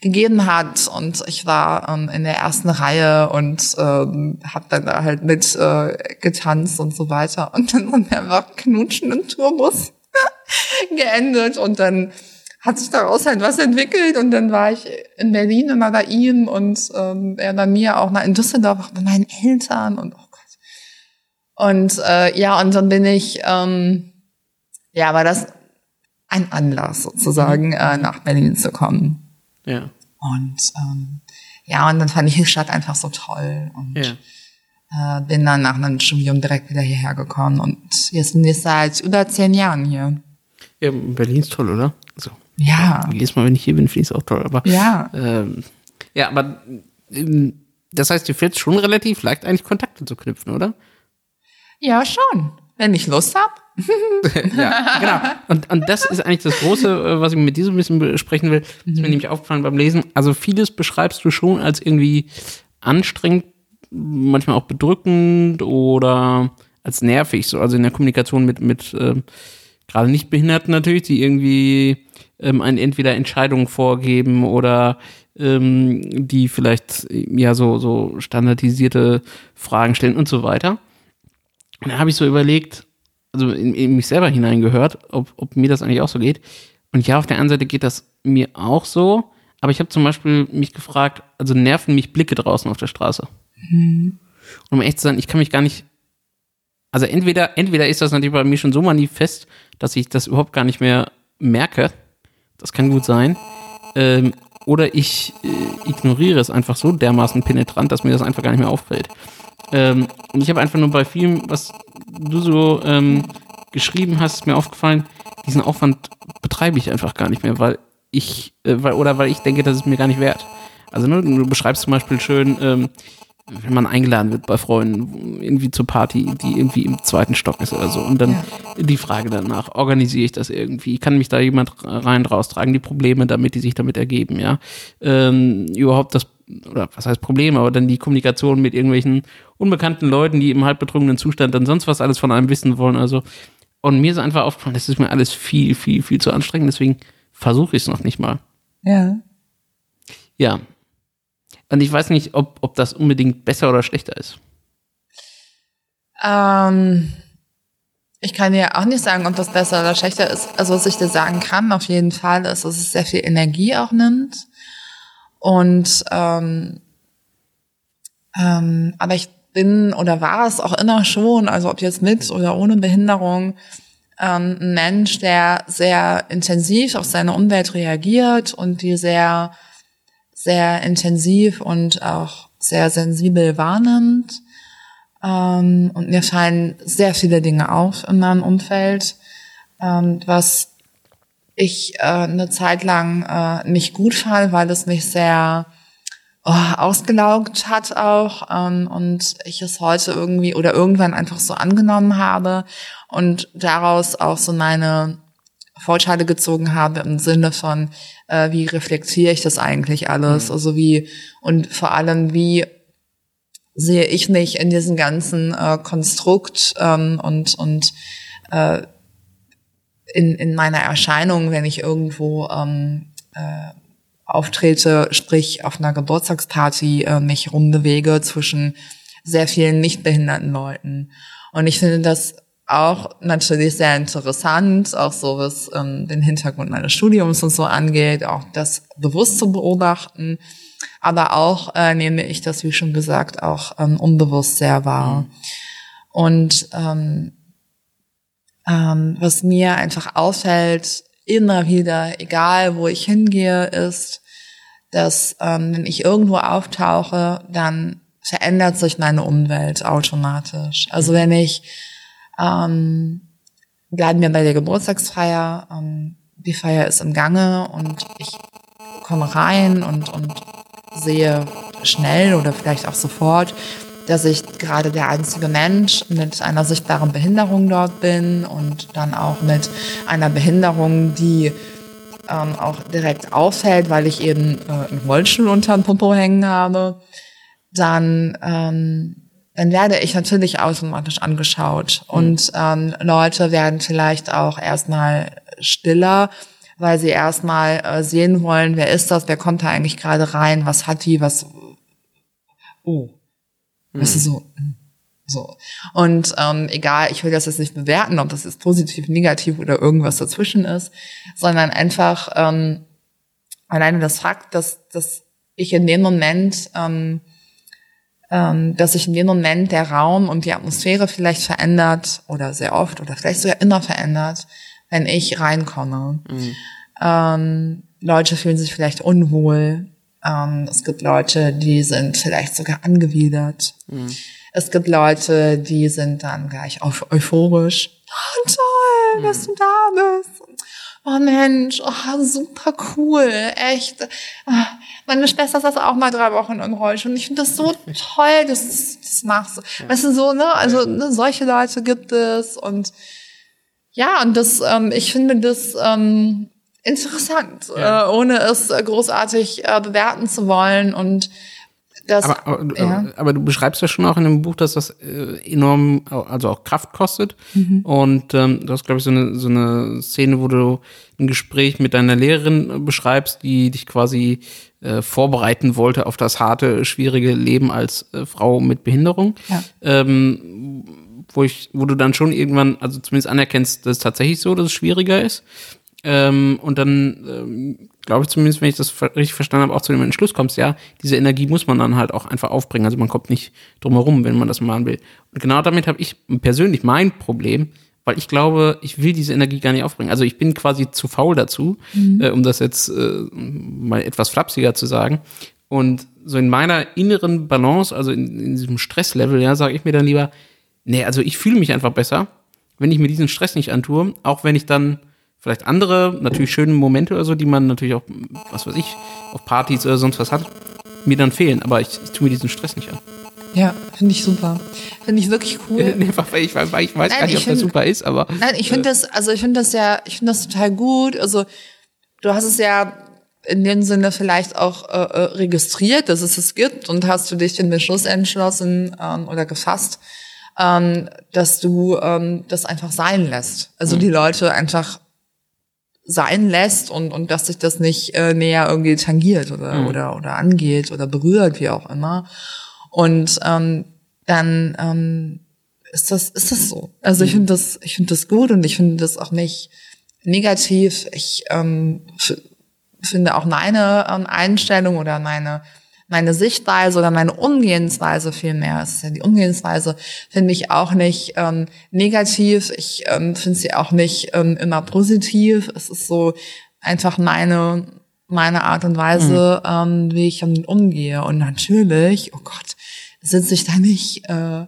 gegeben hat. Und ich war ähm, in der ersten Reihe und ähm, habe dann da halt mit äh, getanzt und so weiter. Und dann sind wir einfach knutschen im Tourbus geendet und dann hat sich daraus halt was entwickelt und dann war ich in Berlin immer bei ihm und ähm, er bei mir auch mal in Düsseldorf auch bei meinen Eltern und oh Gott. Und äh, ja, und dann bin ich, ähm, ja, war das ein Anlass sozusagen, mhm. äh, nach Berlin zu kommen. Ja. Und ähm, ja, und dann fand ich die Stadt einfach so toll und ja. äh, bin dann nach einem Studium direkt wieder hierher gekommen und jetzt bin ich seit über zehn Jahren hier. Ja, Berlin ist toll, oder? So. Ja. Jedes Mal, wenn ich hier bin, finde ich es auch toll. Aber, ja. Ähm, ja, aber ähm, das heißt, dir fällt schon relativ leicht, eigentlich Kontakte zu knüpfen, oder? Ja, schon. Wenn ich Lust hab. ja, genau. Und, und das ist eigentlich das Große, äh, was ich mit diesem bisschen besprechen will. Das ist mir nämlich aufgefallen beim Lesen. Also vieles beschreibst du schon als irgendwie anstrengend, manchmal auch bedrückend oder als nervig, so also in der Kommunikation mit, mit ähm, gerade nicht Behinderten natürlich, die irgendwie ähm, einen entweder Entscheidungen vorgeben oder ähm, die vielleicht ja so, so standardisierte Fragen stellen und so weiter. Und da habe ich so überlegt, also in, in, mich selber hineingehört, ob, ob mir das eigentlich auch so geht. Und ja, auf der einen Seite geht das mir auch so, aber ich habe zum Beispiel mich gefragt, also nerven mich Blicke draußen auf der Straße. Mhm. Und um echt zu sein, ich kann mich gar nicht, also entweder, entweder ist das natürlich bei mir schon so manifest, dass ich das überhaupt gar nicht mehr merke. Das kann gut sein. Ähm, oder ich äh, ignoriere es einfach so dermaßen penetrant, dass mir das einfach gar nicht mehr auffällt. Ähm, und ich habe einfach nur bei vielem, was du so ähm, geschrieben hast, ist mir aufgefallen, diesen Aufwand betreibe ich einfach gar nicht mehr, weil ich, äh, weil, oder weil ich denke, das ist mir gar nicht wert. Also ne, du beschreibst zum Beispiel schön, ähm, wenn man eingeladen wird bei Freunden, irgendwie zur Party, die irgendwie im zweiten Stock ist oder so. Und dann ja. die Frage danach, organisiere ich das irgendwie? Kann mich da jemand rein raustragen? Die Probleme damit, die sich damit ergeben, ja. Ähm, überhaupt das, oder was heißt Probleme, aber dann die Kommunikation mit irgendwelchen unbekannten Leuten, die im halb betrunkenen Zustand dann sonst was alles von einem wissen wollen. Also, und mir ist einfach aufgefallen, das ist mir alles viel, viel, viel zu anstrengend, deswegen versuche ich es noch nicht mal. Ja. Ja, und ich weiß nicht, ob, ob das unbedingt besser oder schlechter ist. Ähm, ich kann dir auch nicht sagen, ob das besser oder schlechter ist. Also was ich dir sagen kann, auf jeden Fall, ist, dass es sehr viel Energie auch nimmt. Und ähm, ähm, aber ich bin oder war es auch immer schon, also ob jetzt mit oder ohne Behinderung, ähm, ein Mensch, der sehr intensiv auf seine Umwelt reagiert und die sehr sehr intensiv und auch sehr sensibel wahrnimmt. Ähm, und mir fallen sehr viele Dinge auf in meinem Umfeld, ähm, was ich äh, eine Zeit lang äh, nicht gut fand, weil es mich sehr oh, ausgelaugt hat auch ähm, und ich es heute irgendwie oder irgendwann einfach so angenommen habe und daraus auch so meine Vorteile gezogen habe im Sinne von, äh, wie reflektiere ich das eigentlich alles? Mhm. Also wie, und vor allem, wie sehe ich mich in diesem ganzen äh, Konstrukt ähm, und, und äh, in, in meiner Erscheinung, wenn ich irgendwo ähm, äh, auftrete, sprich auf einer Geburtstagsparty äh, mich rumbewege zwischen sehr vielen nicht behinderten Leuten. Und ich finde das auch natürlich sehr interessant, auch so was ähm, den Hintergrund meines Studiums und so angeht, auch das bewusst zu beobachten. Aber auch äh, nehme ich das, wie schon gesagt, auch ähm, unbewusst sehr wahr. Mhm. Und ähm, ähm, was mir einfach auffällt, immer wieder, egal wo ich hingehe, ist, dass ähm, wenn ich irgendwo auftauche, dann verändert sich meine Umwelt automatisch. Also wenn ich ähm, bleiben wir bei der Geburtstagsfeier. Ähm, die Feier ist im Gange und ich komme rein und, und sehe schnell oder vielleicht auch sofort, dass ich gerade der einzige Mensch mit einer sichtbaren Behinderung dort bin und dann auch mit einer Behinderung, die ähm, auch direkt auffällt, weil ich eben äh, einen Rollstuhl unter den Popo hängen habe, dann ähm, dann werde ich natürlich automatisch angeschaut. Mhm. Und ähm, Leute werden vielleicht auch erstmal stiller, weil sie erstmal äh, sehen wollen, wer ist das, wer kommt da eigentlich gerade rein, was hat die, was. Oh. Mhm. Weißt du, so. So. Und ähm, egal, ich will das jetzt nicht bewerten, ob das jetzt positiv, negativ oder irgendwas dazwischen ist, sondern einfach ähm, alleine das Fakt, dass, dass ich in dem Moment ähm, ähm, dass sich in dem Moment der Raum und die Atmosphäre vielleicht verändert oder sehr oft oder vielleicht sogar immer verändert, wenn ich reinkomme. Mhm. Ähm, Leute fühlen sich vielleicht unwohl. Ähm, es gibt Leute, die sind vielleicht sogar angewidert. Mhm. Es gibt Leute, die sind dann gleich euphorisch. Oh, toll, mhm. dass du da bist oh Mensch, oh, super cool, echt. Ah, meine Schwester saß auch mal drei Wochen in Rollstuhl und ich finde das so toll, dass du das machst. Ja. Weißt du, so, ne, also ne, solche Leute gibt es und Ja, und das, ähm, ich finde das ähm, interessant, ja. äh, ohne es großartig äh, bewerten zu wollen und das, aber, aber, ja. aber, du beschreibst ja schon auch in dem Buch, dass das äh, enorm, also auch Kraft kostet. Mhm. Und ähm, du hast, glaube ich, so eine, so eine Szene, wo du ein Gespräch mit deiner Lehrerin beschreibst, die dich quasi äh, vorbereiten wollte auf das harte, schwierige Leben als äh, Frau mit Behinderung. Ja. Ähm, wo ich, wo du dann schon irgendwann, also zumindest anerkennst, dass es tatsächlich so, dass es schwieriger ist. Ähm, und dann ähm, glaube ich zumindest, wenn ich das richtig verstanden habe, auch zu dem Entschluss kommst, ja, diese Energie muss man dann halt auch einfach aufbringen. Also man kommt nicht drum herum, wenn man das machen will. Und genau damit habe ich persönlich mein Problem, weil ich glaube, ich will diese Energie gar nicht aufbringen. Also ich bin quasi zu faul dazu, mhm. äh, um das jetzt äh, mal etwas flapsiger zu sagen. Und so in meiner inneren Balance, also in, in diesem Stresslevel, ja, sage ich mir dann lieber, nee, also ich fühle mich einfach besser, wenn ich mir diesen Stress nicht antue, auch wenn ich dann vielleicht andere, natürlich schöne Momente oder so, die man natürlich auch, was weiß ich, auf Partys oder sonst was hat, mir dann fehlen. Aber ich, ich tue mir diesen Stress nicht an. Ja, finde ich super. Finde ich wirklich cool. Einfach, weil ich, ich weiß nein, gar nicht, ob find, das super ist, aber. Nein, ich finde äh, das, also ich finde das ja, ich finde das total gut. Also du hast es ja in dem Sinne vielleicht auch äh, äh registriert, dass es es gibt und hast du dich den Beschluss entschlossen ähm, oder gefasst, ähm, dass du ähm, das einfach sein lässt. Also mhm. die Leute einfach sein lässt und, und dass sich das nicht äh, näher irgendwie tangiert oder, mhm. oder, oder angeht oder berührt, wie auch immer. Und ähm, dann ähm, ist das, ist das so. Also ich mhm. finde das, ich finde das gut und ich finde das auch nicht negativ. Ich ähm, finde auch meine ähm, Einstellung oder meine meine Sichtweise oder meine Umgehensweise vielmehr, es ist ja die Umgehensweise, finde ich auch nicht ähm, negativ. Ich ähm, finde sie auch nicht ähm, immer positiv. Es ist so einfach meine meine Art und Weise, mhm. ähm, wie ich damit umgehe. Und natürlich, oh Gott, sitze ich da nicht äh,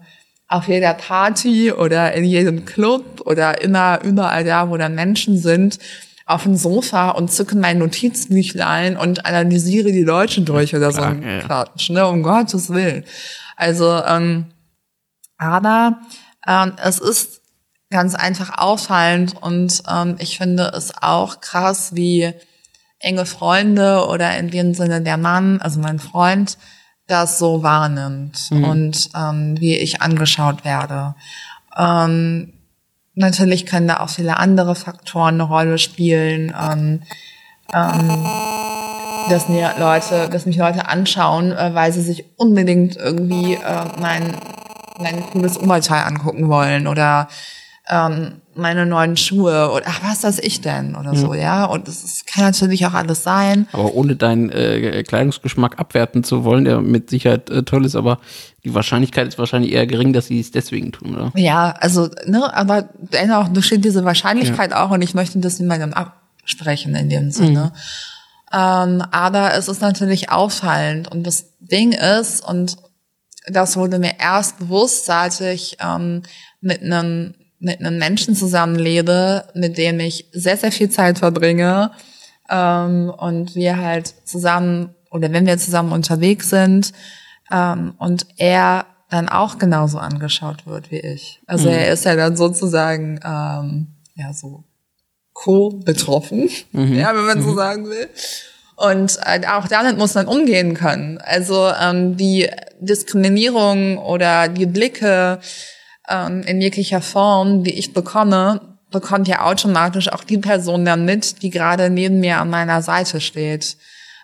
auf jeder Party oder in jedem Club oder immer überall da, wo dann Menschen sind auf dem Sofa und zücke mein Notizbüchlein und analysiere die Leute durch oder so ein ja. Quatsch, ne, um Gottes Willen. Also, ähm, aber ähm, es ist ganz einfach auffallend und ähm, ich finde es auch krass, wie enge Freunde oder in dem Sinne der Mann, also mein Freund, das so wahrnimmt mhm. und ähm, wie ich angeschaut werde. Ähm, Natürlich können da auch viele andere Faktoren eine Rolle spielen. Ähm, ähm, dass mir Leute, dass mich Leute anschauen, äh, weil sie sich unbedingt irgendwie äh, mein, mein cooles Oberteil angucken wollen oder ähm, meine neuen Schuhe oder ach, was das ich denn oder ja. so, ja. Und das kann natürlich auch alles sein. Aber ohne deinen äh, Kleidungsgeschmack abwerten zu wollen, der mit Sicherheit äh, toll ist, aber die Wahrscheinlichkeit ist wahrscheinlich eher gering, dass sie es deswegen tun, oder? Ja, also, ne, aber dennoch besteht diese Wahrscheinlichkeit ja. auch und ich möchte das niemandem absprechen in dem Sinne. Mhm. Ähm, aber es ist natürlich auffallend und das Ding ist, und das wurde mir erst bewusst, seit ich ähm, mit einem mit einem Menschen zusammenlebe, mit dem ich sehr, sehr viel Zeit verbringe ähm, und wir halt zusammen oder wenn wir zusammen unterwegs sind ähm, und er dann auch genauso angeschaut wird wie ich. Also mhm. er ist ja dann sozusagen ähm, ja so co-betroffen, mhm. ja, wenn man mhm. so sagen will. Und äh, auch damit muss man umgehen können. Also ähm, die Diskriminierung oder die Blicke, ähm, in jeglicher Form, die ich bekomme, bekommt ja automatisch auch die Person dann mit, die gerade neben mir an meiner Seite steht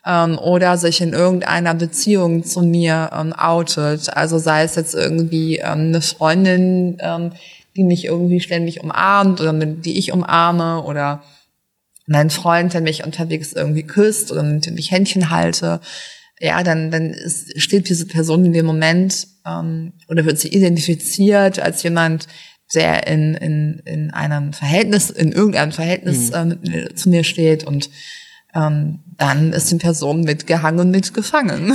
ähm, oder sich in irgendeiner Beziehung zu mir ähm, outet. Also sei es jetzt irgendwie ähm, eine Freundin, ähm, die mich irgendwie ständig umarmt oder die ich umarme oder mein Freund, der mich unterwegs irgendwie küsst oder mit dem ich Händchen halte ja, dann, dann ist, steht diese Person in dem Moment ähm, oder wird sie identifiziert als jemand, der in, in, in einem Verhältnis, in irgendeinem Verhältnis mhm. ähm, zu mir steht und ähm, dann ist die Person mitgehangen und mitgefangen.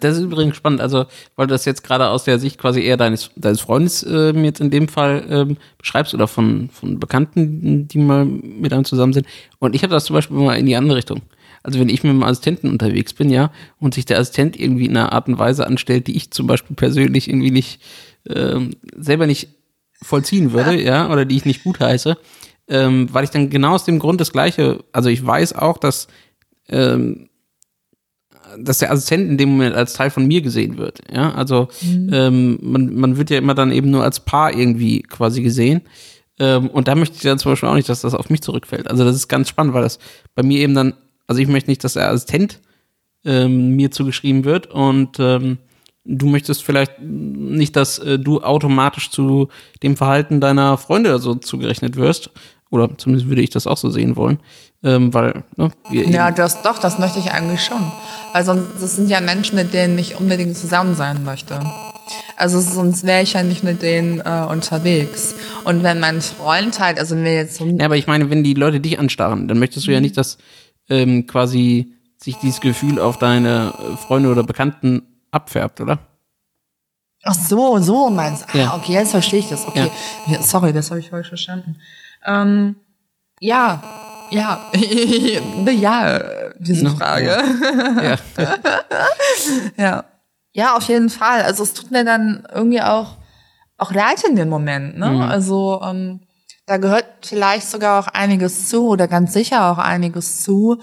Das ist übrigens spannend, also weil du das jetzt gerade aus der Sicht quasi eher deines, deines Freundes äh, jetzt in dem Fall ähm, beschreibst oder von, von Bekannten, die mal mit einem zusammen sind. Und ich habe das zum Beispiel mal in die andere Richtung. Also wenn ich mit einem Assistenten unterwegs bin, ja, und sich der Assistent irgendwie in einer Art und Weise anstellt, die ich zum Beispiel persönlich irgendwie nicht, äh, selber nicht vollziehen würde, ja, oder die ich nicht gut heiße, ähm, weil ich dann genau aus dem Grund das Gleiche, also ich weiß auch, dass, ähm, dass der Assistent in dem Moment als Teil von mir gesehen wird. Ja, also mhm. ähm, man, man wird ja immer dann eben nur als Paar irgendwie quasi gesehen. Ähm, und da möchte ich dann zum Beispiel auch nicht, dass das auf mich zurückfällt. Also das ist ganz spannend, weil das bei mir eben dann, also ich möchte nicht, dass der Assistent ähm, mir zugeschrieben wird und ähm, du möchtest vielleicht nicht, dass äh, du automatisch zu dem Verhalten deiner Freunde so zugerechnet wirst. Oder zumindest würde ich das auch so sehen wollen. Ähm, weil, ne, Ja, das doch, das möchte ich eigentlich schon. Also das sind ja Menschen, mit denen ich unbedingt zusammen sein möchte. Also sonst wäre ich ja nicht mit denen äh, unterwegs. Und wenn mein Freund halt, also wenn wir jetzt so Ja, aber ich meine, wenn die Leute dich anstarren, dann möchtest du ja nicht, dass ähm, quasi sich dieses Gefühl auf deine äh, Freunde oder Bekannten abfärbt, oder? Ach so, so meinst du. Ah, ja. okay, jetzt verstehe ich das. Okay, ja. sorry, das habe ich falsch verstanden. Ähm, ja, ja, ja, diese Frage. Ja. ja. ja. Ja, auf jeden Fall. Also es tut mir dann irgendwie auch, auch leid in dem Moment. Ne? Mhm. Also ähm, da gehört vielleicht sogar auch einiges zu oder ganz sicher auch einiges zu,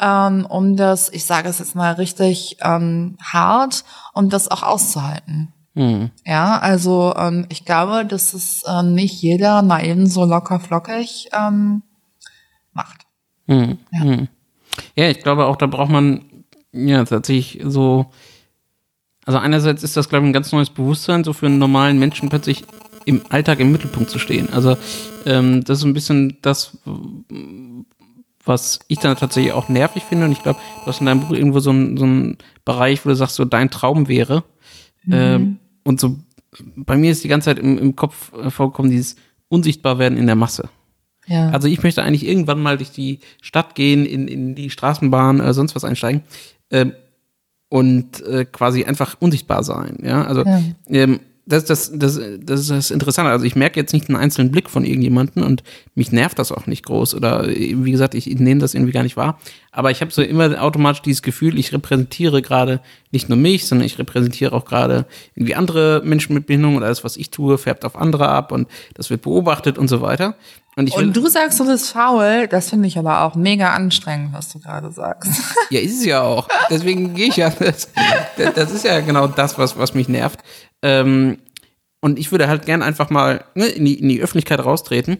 ähm, um das, ich sage es jetzt mal richtig ähm, hart, um das auch auszuhalten. Mhm. Ja, also ähm, ich glaube, dass es äh, nicht jeder mal eben so locker flockig ähm, macht. Mhm. Ja. Mhm. ja, ich glaube auch, da braucht man ja tatsächlich so also einerseits ist das, glaube ich, ein ganz neues Bewusstsein, so für einen normalen Menschen plötzlich im Alltag im Mittelpunkt zu stehen. Also ähm, das ist ein bisschen das, was ich dann tatsächlich auch nervig finde. Und ich glaube, du hast in deinem Buch irgendwo so einen, so einen Bereich, wo du sagst, so dein Traum wäre. Mhm. Ähm, und so bei mir ist die ganze Zeit im, im Kopf äh, vorgekommen, dieses Unsichtbarwerden in der Masse. Ja. Also ich möchte eigentlich irgendwann mal durch die Stadt gehen, in, in die Straßenbahn, äh, sonst was einsteigen. Ähm, und äh, quasi einfach unsichtbar sein. Ja, also ja. Ähm, das, das, das, das ist das Interessante. Also ich merke jetzt nicht einen einzelnen Blick von irgendjemanden und mich nervt das auch nicht groß. Oder wie gesagt, ich nehme das irgendwie gar nicht wahr. Aber ich habe so immer automatisch dieses Gefühl, ich repräsentiere gerade nicht nur mich, sondern ich repräsentiere auch gerade irgendwie andere Menschen mit Behinderung oder alles, was ich tue, färbt auf andere ab und das wird beobachtet und so weiter. Und, und du sagst, du bist faul, das finde ich aber auch mega anstrengend, was du gerade sagst. Ja, ist es ja auch. Deswegen gehe ich ja. Das, das ist ja genau das, was, was mich nervt. Ähm, und ich würde halt gern einfach mal ne, in, die, in die Öffentlichkeit raustreten,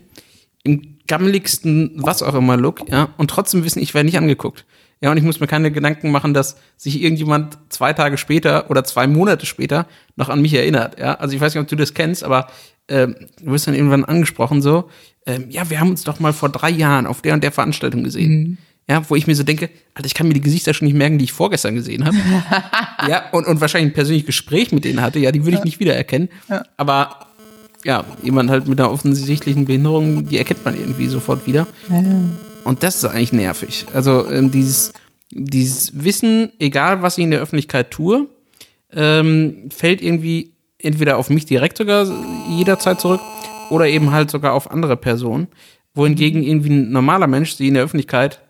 im gammeligsten, was auch immer Look, ja, und trotzdem wissen, ich werde nicht angeguckt. Ja, und ich muss mir keine Gedanken machen, dass sich irgendjemand zwei Tage später oder zwei Monate später noch an mich erinnert. Ja, also ich weiß nicht, ob du das kennst, aber äh, du wirst dann irgendwann angesprochen so, ähm, ja, wir haben uns doch mal vor drei Jahren auf der und der Veranstaltung gesehen. Mhm. Ja, wo ich mir so denke, Alter, ich kann mir die Gesichter schon nicht merken, die ich vorgestern gesehen habe. ja, und, und wahrscheinlich ein persönliches Gespräch mit denen hatte, ja, die würde ich nicht wiedererkennen. Ja. Aber ja, jemand halt mit einer offensichtlichen Behinderung, die erkennt man irgendwie sofort wieder. Ja. Und das ist eigentlich nervig. Also ähm, dieses, dieses Wissen, egal was ich in der Öffentlichkeit tue, ähm, fällt irgendwie entweder auf mich direkt sogar jederzeit zurück oder eben halt sogar auf andere Personen. Wohingegen irgendwie ein normaler Mensch sie in der Öffentlichkeit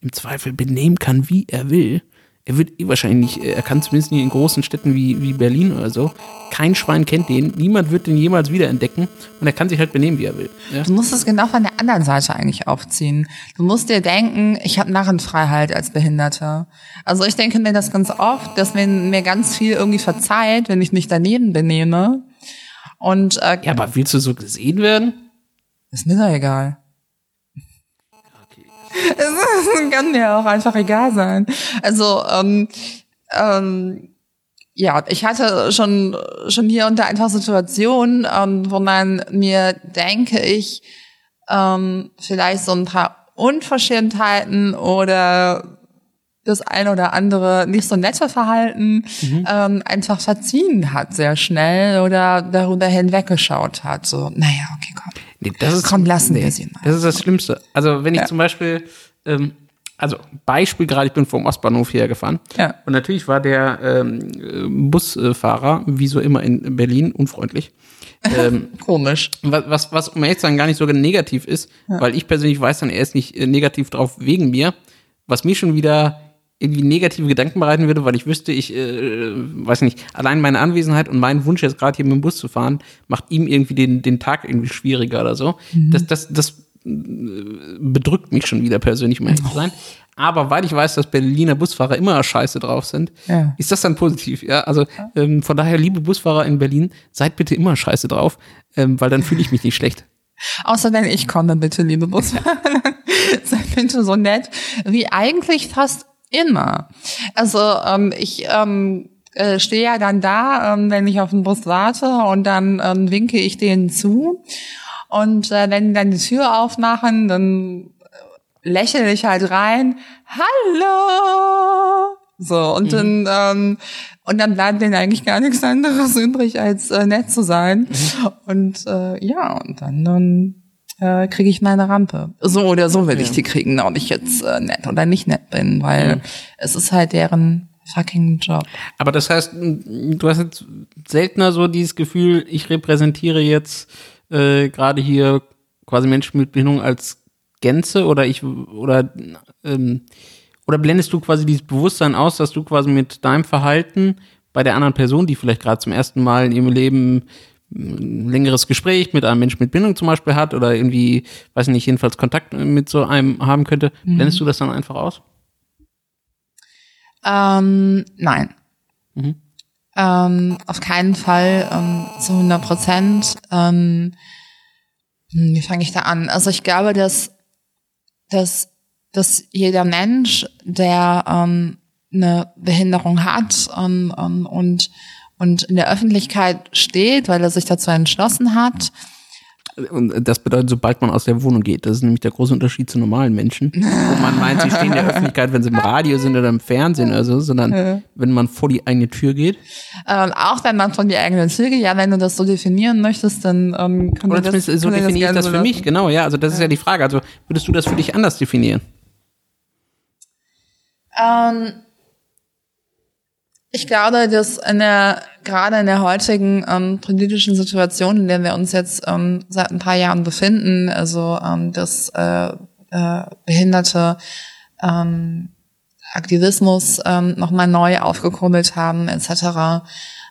im Zweifel benehmen kann, wie er will. Er wird eh wahrscheinlich nicht, er kann zumindest nicht in großen Städten wie, wie Berlin oder so. Kein Schwein kennt den, niemand wird den jemals wiederentdecken und er kann sich halt benehmen, wie er will. Ja? Du musst es genau von der anderen Seite eigentlich aufziehen. Du musst dir denken, ich habe Narrenfreiheit als Behinderter. Also ich denke mir das ganz oft, dass mir, mir ganz viel irgendwie verzeiht, wenn ich mich daneben benehme. Und, äh, ja, aber willst du so gesehen werden? Ist mir doch egal. Es kann mir auch einfach egal sein. Also, ähm, ähm, ja, ich hatte schon, schon hier und da einfach Situationen, ähm, wo man mir, denke ich, ähm, vielleicht so ein paar Unverschämtheiten oder das eine oder andere nicht so nette Verhalten mhm. ähm, einfach verziehen hat sehr schnell oder darüber hinweggeschaut hat. So, naja, okay, komm. Nee, das ist, komm, lassen nee, wir sie mal. Das ist das Schlimmste. Also wenn ich ja. zum Beispiel, ähm, also Beispiel gerade, ich bin vom Ostbahnhof hierher gefahren. Ja. Und natürlich war der ähm, Busfahrer, wie so immer in Berlin, unfreundlich. Ähm, Komisch. Was, was, was um ehrlich zu sagen gar nicht so negativ ist, ja. weil ich persönlich weiß dann, er ist nicht äh, negativ drauf wegen mir. Was mir schon wieder irgendwie negative Gedanken bereiten würde, weil ich wüsste, ich äh, weiß nicht, allein meine Anwesenheit und mein Wunsch jetzt gerade hier mit dem Bus zu fahren, macht ihm irgendwie den, den Tag irgendwie schwieriger oder so. Mhm. Das, das, das bedrückt mich schon wieder persönlich, um ehrlich zu sein. Aber weil ich weiß, dass Berliner Busfahrer immer scheiße drauf sind, Ja. ist das dann positiv. Ja, also ähm, von daher, liebe Busfahrer in Berlin, seid bitte immer scheiße drauf, ähm, weil dann fühle ich mich nicht schlecht. Außer wenn ich komme, bitte, liebe Busfahrer. Seid bitte so nett, wie eigentlich fast immer. Also ähm, ich ähm, äh, stehe ja dann da, ähm, wenn ich auf den Bus warte und dann ähm, winke ich denen zu. Und äh, wenn die dann die Tür aufmachen, dann lächle ich halt rein. Hallo! So, und dann, ähm, und dann bleibt denen eigentlich gar nichts anderes übrig, als äh, nett zu sein. Und äh, ja, und dann, dann äh, kriege ich meine Rampe. So oder so will ich die kriegen, ob ich jetzt äh, nett oder nicht nett bin, weil es ist halt deren fucking Job. Aber das heißt, du hast jetzt seltener so dieses Gefühl, ich repräsentiere jetzt äh, gerade hier quasi Menschen mit Behinderung als Gänze oder ich oder ähm, oder blendest du quasi dieses Bewusstsein aus, dass du quasi mit deinem Verhalten bei der anderen Person, die vielleicht gerade zum ersten Mal in ihrem Leben ein längeres Gespräch mit einem Menschen mit Bindung zum Beispiel hat oder irgendwie, weiß nicht, jedenfalls Kontakt mit so einem haben könnte, blendest du das dann einfach aus? Ähm, nein. Ähm, auf keinen Fall ähm, zu 100 Prozent. Ähm, hm, wie fange ich da an? Also ich glaube, dass, dass, dass jeder Mensch, der ähm, eine Behinderung hat ähm, ähm, und, und in der Öffentlichkeit steht, weil er sich dazu entschlossen hat, Und das bedeutet, sobald man aus der Wohnung geht, das ist nämlich der große Unterschied zu normalen Menschen, wo man meint, sie stehen in der Öffentlichkeit, wenn sie im Radio sind oder im Fernsehen oder so, sondern wenn man vor die eigene Tür geht. ähm, auch wenn man von die eigenen Züge, ja, wenn du das so definieren möchtest, dann ähm, kann Oder du das, zumindest so definiere ich das für mich, genau, ja. Also das ist ja die Frage. Also würdest du das für dich anders definieren? Ähm, ich glaube, dass in der, gerade in der heutigen ähm, politischen Situation, in der wir uns jetzt ähm, seit ein paar Jahren befinden, also ähm, dass äh, äh, Behinderte ähm, Aktivismus ähm, nochmal neu aufgekurbelt haben, etc.,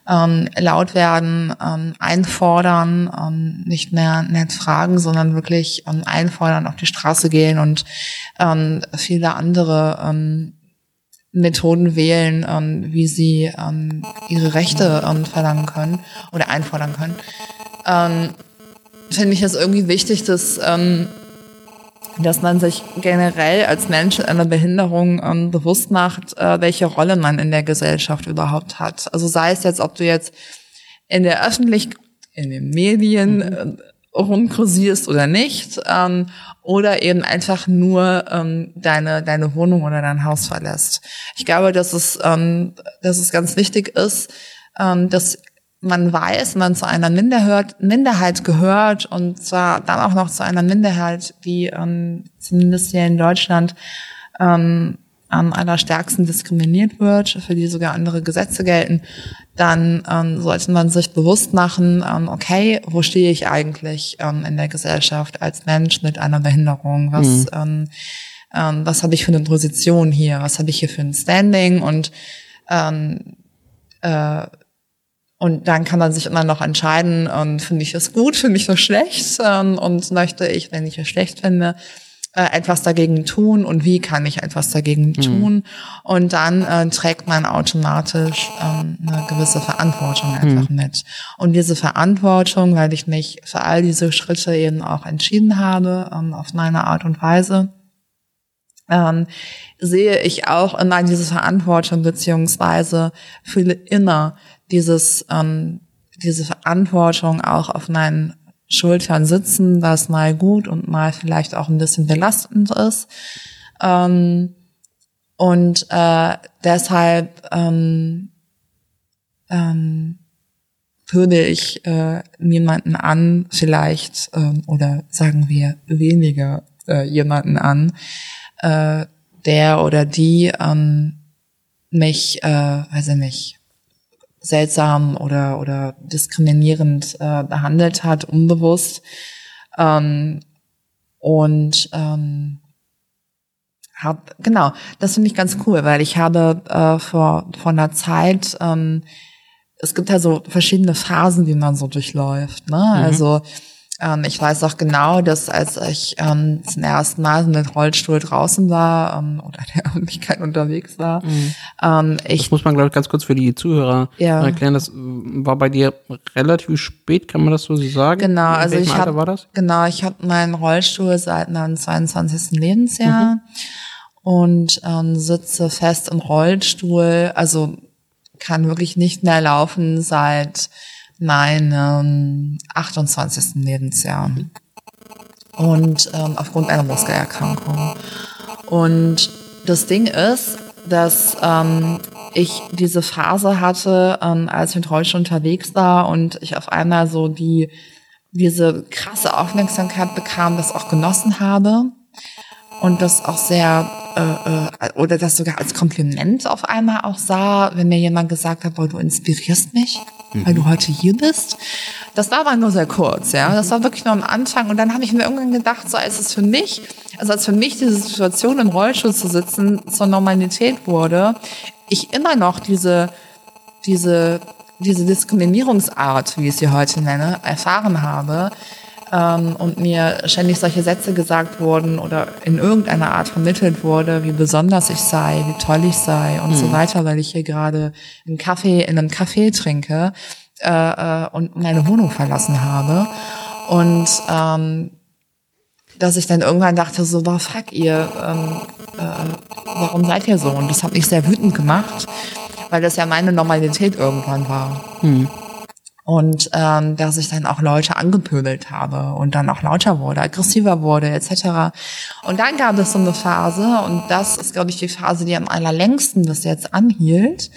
ähm, laut werden, ähm, einfordern, ähm, nicht mehr nett fragen, sondern wirklich ähm, einfordern, auf die Straße gehen und ähm, viele andere ähm, Methoden wählen, ähm, wie sie ähm, ihre Rechte ähm, verlangen können oder einfordern können. Ähm, Finde ich es irgendwie wichtig, dass, ähm, dass man sich generell als Mensch mit einer Behinderung ähm, bewusst macht, äh, welche Rolle man in der Gesellschaft überhaupt hat. Also sei es jetzt, ob du jetzt in der Öffentlich in den Medien äh, rumkursierst oder nicht, ähm, oder eben einfach nur ähm, deine deine Wohnung oder dein Haus verlässt. Ich glaube, dass es ähm, dass es ganz wichtig ist, ähm, dass man weiß, man zu einer Minderheit, Minderheit gehört und zwar dann auch noch zu einer Minderheit, die ähm, zumindest hier in Deutschland ähm, am allerstärksten diskriminiert wird, für die sogar andere Gesetze gelten, dann ähm, sollte man sich bewusst machen, ähm, okay, wo stehe ich eigentlich ähm, in der Gesellschaft als Mensch mit einer Behinderung? Was, ähm, ähm, was habe ich für eine Position hier? Was habe ich hier für ein Standing? Und ähm, äh, und dann kann man sich immer noch entscheiden, ähm, finde ich es gut, finde ich es schlecht ähm, und möchte ich, wenn ich es schlecht finde, äh, etwas dagegen tun und wie kann ich etwas dagegen tun. Und dann äh, trägt man automatisch ähm, eine gewisse Verantwortung einfach mit. Und diese Verantwortung, weil ich mich für all diese Schritte eben auch entschieden habe, ähm, auf meine Art und Weise, ähm, sehe ich auch immer diese Verantwortung beziehungsweise fühle immer dieses ähm, diese Verantwortung auch auf meinen Schultern sitzen, was mal gut und mal vielleicht auch ein bisschen belastend ist. Ähm, und äh, deshalb ähm, ähm, würde ich äh, jemanden an, vielleicht, ähm, oder sagen wir weniger äh, jemanden an, äh, der oder die ähm, mich, äh, weiß ich nicht, seltsam oder oder diskriminierend äh, behandelt hat, unbewusst. Ähm, und ähm, hab, genau, das finde ich ganz cool, weil ich habe äh, vor, vor einer Zeit, ähm, es gibt ja so verschiedene Phasen, die man so durchläuft. Ne? Also Ähm, ich weiß auch genau, dass als ich ähm, zum ersten Mal mit Rollstuhl draußen war ähm, oder der Öffentlichkeit unterwegs war, Mhm. ähm, Das ich muss man, glaube ich, ganz kurz für die Zuhörer Ja. erklären. Das äh, war bei dir relativ spät, kann man das so sagen? Genau, In also ich Alter hab, war das? Genau, ich habe meinen Rollstuhl seit meinem 22. Lebensjahr und ähm, sitze fest im Rollstuhl, also kann wirklich nicht mehr laufen seit meinem 28. Lebensjahr. Und ähm, aufgrund einer Muskelerkrankung. Und das Ding ist, dass ähm, ich diese Phase hatte, ähm, als ich mit Rollstuhl unterwegs war und ich auf einmal so die diese krasse Aufmerksamkeit bekam, das auch genossen habe und das auch sehr äh, äh, oder das sogar als Kompliment auf einmal auch sah, wenn mir jemand gesagt hat, boah, du inspirierst mich, weil du heute hier bist. Das war aber nur sehr kurz, ja. Das war wirklich nur am Anfang und dann habe ich mir irgendwann gedacht, so als es für mich, also als für mich diese Situation im Rollstuhl zu sitzen zur Normalität wurde, ich immer noch diese diese, diese Diskriminierungsart, wie ich sie heute nenne, erfahren habe ähm, und mir ständig solche Sätze gesagt wurden oder in irgendeiner Art vermittelt wurde, wie besonders ich sei, wie toll ich sei und so weiter, weil ich hier gerade einen Kaffee in einem Café trinke äh, äh, und meine Wohnung verlassen habe. Und ähm, dass ich dann irgendwann dachte, so, boah, fuck ihr, ähm, äh, warum seid ihr so? Und das hat mich sehr wütend gemacht, weil das ja meine Normalität irgendwann war. Und ähm, dass ich dann auch Leute angepöbelt habe und dann auch lauter wurde, aggressiver wurde, etc. Und dann gab es so eine Phase, und das ist, glaube ich, die Phase, die am allerlängsten bis jetzt anhielt,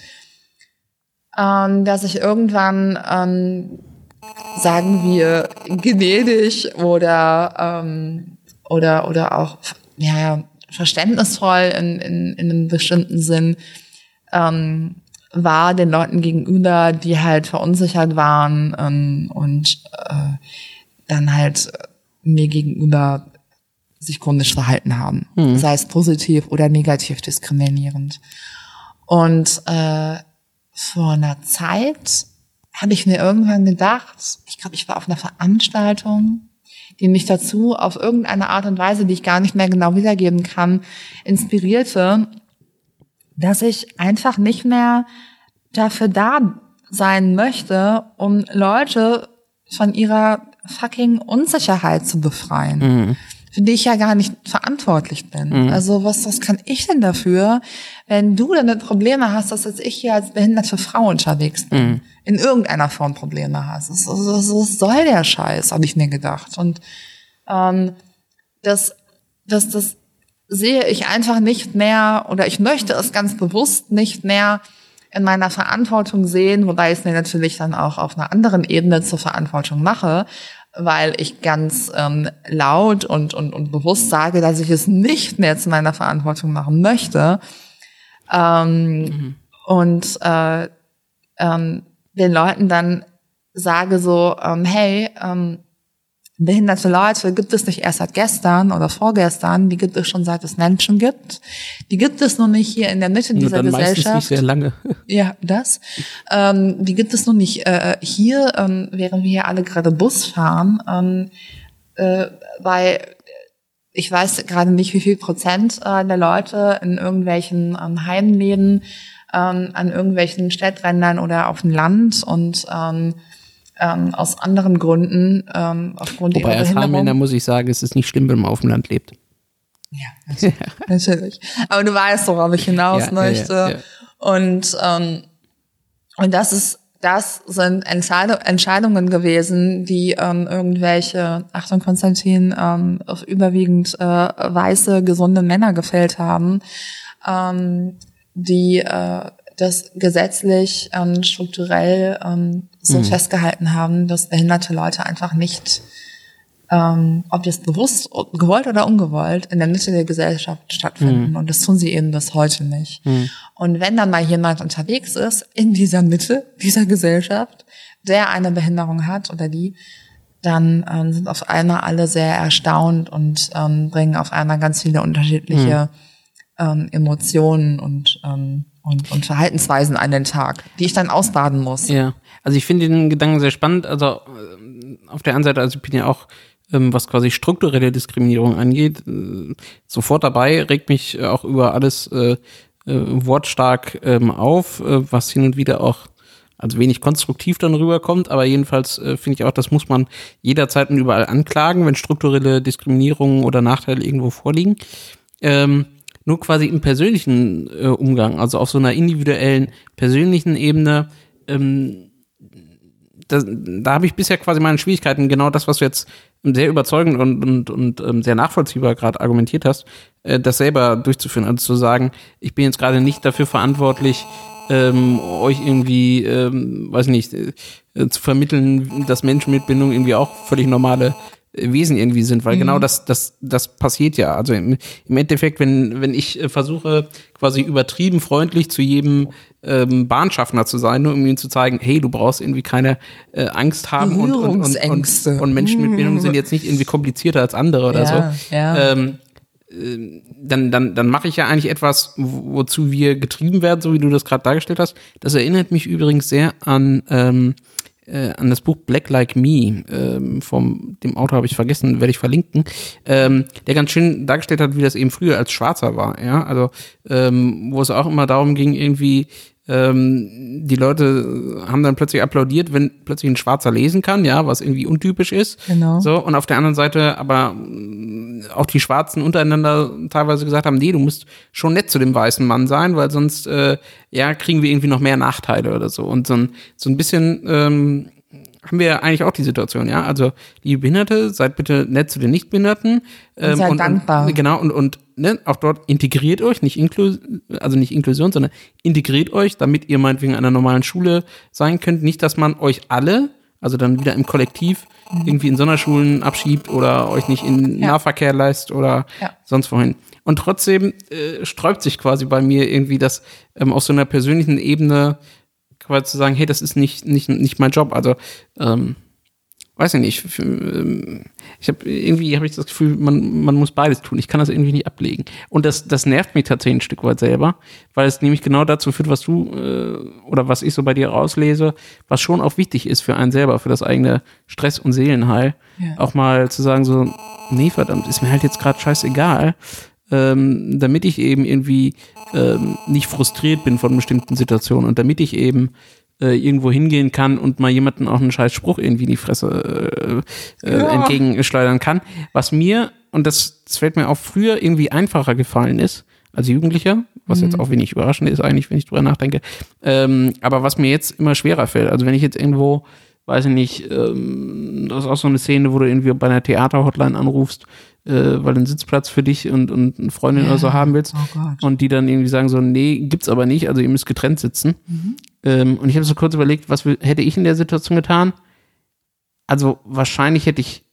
ähm, dass ich irgendwann ähm, sagen wir gnädig oder ähm, oder oder auch ja verständnisvoll in, in, in einem bestimmten Sinn ähm, war den Leuten gegenüber, die halt verunsichert waren ähm, und äh, dann halt mir gegenüber sich komisch verhalten haben, sei es positiv oder negativ diskriminierend. Und äh, vor einer Zeit habe ich mir irgendwann gedacht, ich glaube, ich war auf einer Veranstaltung, die mich dazu auf irgendeine Art und Weise, die ich gar nicht mehr genau wiedergeben kann, inspirierte, dass ich einfach nicht mehr dafür da sein möchte, um Leute von ihrer fucking Unsicherheit zu befreien. Für die ich ja gar nicht verantwortlich bin. Also was, was kann ich denn dafür, wenn du damit Probleme hast, dass jetzt ich hier als behinderte Frau unterwegs bin? In irgendeiner Form Probleme hast. Was, was, was soll der Scheiß, habe ich mir gedacht. Und ähm, das, das, das sehe ich einfach nicht mehr oder ich möchte es ganz bewusst nicht mehr in meiner Verantwortung sehen, wobei ich es mir natürlich dann auch auf einer anderen Ebene zur Verantwortung mache, weil ich ganz ähm, laut und, und, und bewusst sage, dass ich es nicht mehr zu meiner Verantwortung machen möchte. Ähm, Und äh, ähm, den Leuten dann sage so, ähm, hey, ähm, behinderte Leute gibt es nicht erst seit gestern oder vorgestern, die gibt es schon seit es Menschen gibt. Die gibt es nur nicht hier in der Mitte Nur dieser dann meistens nicht Gesellschaft. sehr lange. Ja, das. Ähm, die gibt es noch nicht äh, hier, ähm, während wir hier alle gerade Bus fahren, ähm, äh, weil ich weiß gerade nicht, wie viel Prozent äh, der Leute in irgendwelchen ähm, Heimläden, ähm, an irgendwelchen Städträndern oder auf dem Land und ähm, ähm, aus anderen Gründen, ähm, aufgrund Wobei ihrer als Behinderung. Heimländer muss ich sagen, es ist nicht schlimm, wenn man auf dem Land lebt. Ja, natürlich. natürlich. Aber du weißt, worauf ich hinaus Ja, möchte. ja, ja. Und, ähm, und das ist, das sind Entscheidung, Entscheidungen gewesen, die ähm, irgendwelche, Achtung Konstantin, ähm, auf überwiegend äh, weiße, gesunde Männer gefällt haben, ähm, die äh, das gesetzlich, ähm, strukturell ähm, so Mhm. festgehalten haben, dass behinderte Leute einfach nicht ähm, ob jetzt bewusst, gewollt oder ungewollt, in der Mitte der Gesellschaft stattfinden. Und das tun sie eben bis heute nicht. Und wenn dann mal jemand unterwegs ist in dieser Mitte dieser Gesellschaft, der eine Behinderung hat oder die, dann ähm, sind auf einmal alle sehr erstaunt und ähm, bringen auf einmal ganz viele unterschiedliche ähm, Emotionen und ähm, und, und Verhaltensweisen an den Tag, die ich dann ausbaden muss. Ja, also ich finde den Gedanken sehr spannend. Also äh, auf der einen Seite, also ich bin ja auch, ähm, was quasi strukturelle Diskriminierung angeht, äh, sofort dabei, regt mich auch über alles äh, äh, wortstark ähm, auf, äh, was hin und wieder auch also wenig konstruktiv dann rüberkommt, aber jedenfalls äh, finde ich auch, das muss man jederzeit und überall anklagen, wenn strukturelle Diskriminierungen oder Nachteile irgendwo vorliegen. Ähm, nur quasi im persönlichen äh, Umgang, also auf so einer individuellen, persönlichen Ebene, ähm, da, da habe ich bisher quasi meine Schwierigkeiten, genau das, was du jetzt sehr überzeugend und, und, und ähm, sehr nachvollziehbar gerade argumentiert hast, äh, das selber durchzuführen. Also zu sagen, ich bin jetzt gerade nicht dafür verantwortlich, ähm, euch irgendwie, ähm, weiß nicht, äh, zu vermitteln, dass Menschen mit Bindung irgendwie auch völlig normale Wesen irgendwie sind, weil genau mhm. genau das, das, das passiert ja. Also im, im Endeffekt, wenn, wenn ich äh, versuche, quasi übertrieben freundlich zu jedem ähm, Bahnschaffner zu sein, nur um ihnen zu zeigen, hey, du brauchst irgendwie keine äh, Angst haben und, und, und, und, und Menschen mit Bindung sind jetzt nicht irgendwie komplizierter als andere oder ja, so. Ja. Ähm, äh, dann, dann, dann mache ich ja eigentlich etwas, wozu wir getrieben werden, so wie du das gerade dargestellt hast. Das erinnert mich übrigens sehr an ähm, äh, an das Buch Black Like Me, ähm, vom dem Autor habe ich vergessen, werde ich verlinken, ähm, der ganz schön dargestellt hat, wie das eben früher als Schwarzer war, ja, also ähm, wo es auch immer darum ging, irgendwie ähm, die Leute haben dann plötzlich applaudiert, wenn plötzlich ein Schwarzer lesen kann, ja, was irgendwie untypisch ist. Genau. So, und auf der anderen Seite aber äh, auch die Schwarzen untereinander teilweise gesagt haben, nee, du musst schon nett zu dem weißen Mann sein, weil sonst, äh, ja, kriegen wir irgendwie noch mehr Nachteile oder so. Und so ein, so ein bisschen, ähm, haben wir eigentlich auch die Situation, ja. Also, liebe Behinderte, seid bitte nett zu den Nichtbehinderten. Ähm, und seid und, dankbar. Und, genau, und, und ne, auch dort integriert euch, nicht Inklu also nicht Inklusion, sondern integriert euch, damit ihr meinetwegen in einer normalen Schule sein könnt. Nicht, dass man euch alle, also dann wieder im Kollektiv, irgendwie in Sonderschulen abschiebt oder euch nicht in ja. Nahverkehr leist oder ja. sonst wohin. Und trotzdem äh, sträubt sich quasi bei mir irgendwie das ähm, auf so einer persönlichen Ebene quasi zu sagen, hey, das ist nicht, nicht, nicht mein Job. Also, ähm, weiß ich nicht. Ähm, ich habe irgendwie habe ich das Gefühl, man, man muss beides tun. Ich kann das irgendwie nicht ablegen. Und das, das nervt mich tatsächlich ein Stück weit selber, weil es nämlich genau dazu führt, was du äh, oder was ich so bei dir rauslese, was schon auch wichtig ist für einen selber, für das eigene Stress- und Seelenheil. Ja. Auch mal zu sagen so, nee, verdammt, ist mir halt jetzt gerade scheißegal ähm, damit ich eben irgendwie ähm, nicht frustriert bin von bestimmten Situationen und damit ich eben äh, irgendwo hingehen kann und mal jemanden auch einen scheiß Spruch irgendwie in die Fresse äh, äh, ja. entgegenschleudern kann. Was mir, und das, das fällt mir auch früher irgendwie einfacher gefallen ist, als Jugendlicher, was mhm. jetzt auch wenig überraschend ist eigentlich, wenn ich drüber nachdenke, ähm, aber was mir jetzt immer schwerer fällt. Also wenn ich jetzt irgendwo weiß ich nicht, ähm, das ist auch so eine Szene, wo du irgendwie bei einer Theaterhotline anrufst äh, weil du einen Sitzplatz für dich und, und eine Freundin ja. oder so haben willst. Oh und die dann irgendwie sagen so, nee, gibt's aber nicht, also ihr müsst getrennt sitzen. Mhm. Ähm, und ich habe so kurz überlegt, was hätte ich in der Situation getan? Also wahrscheinlich hätte ich,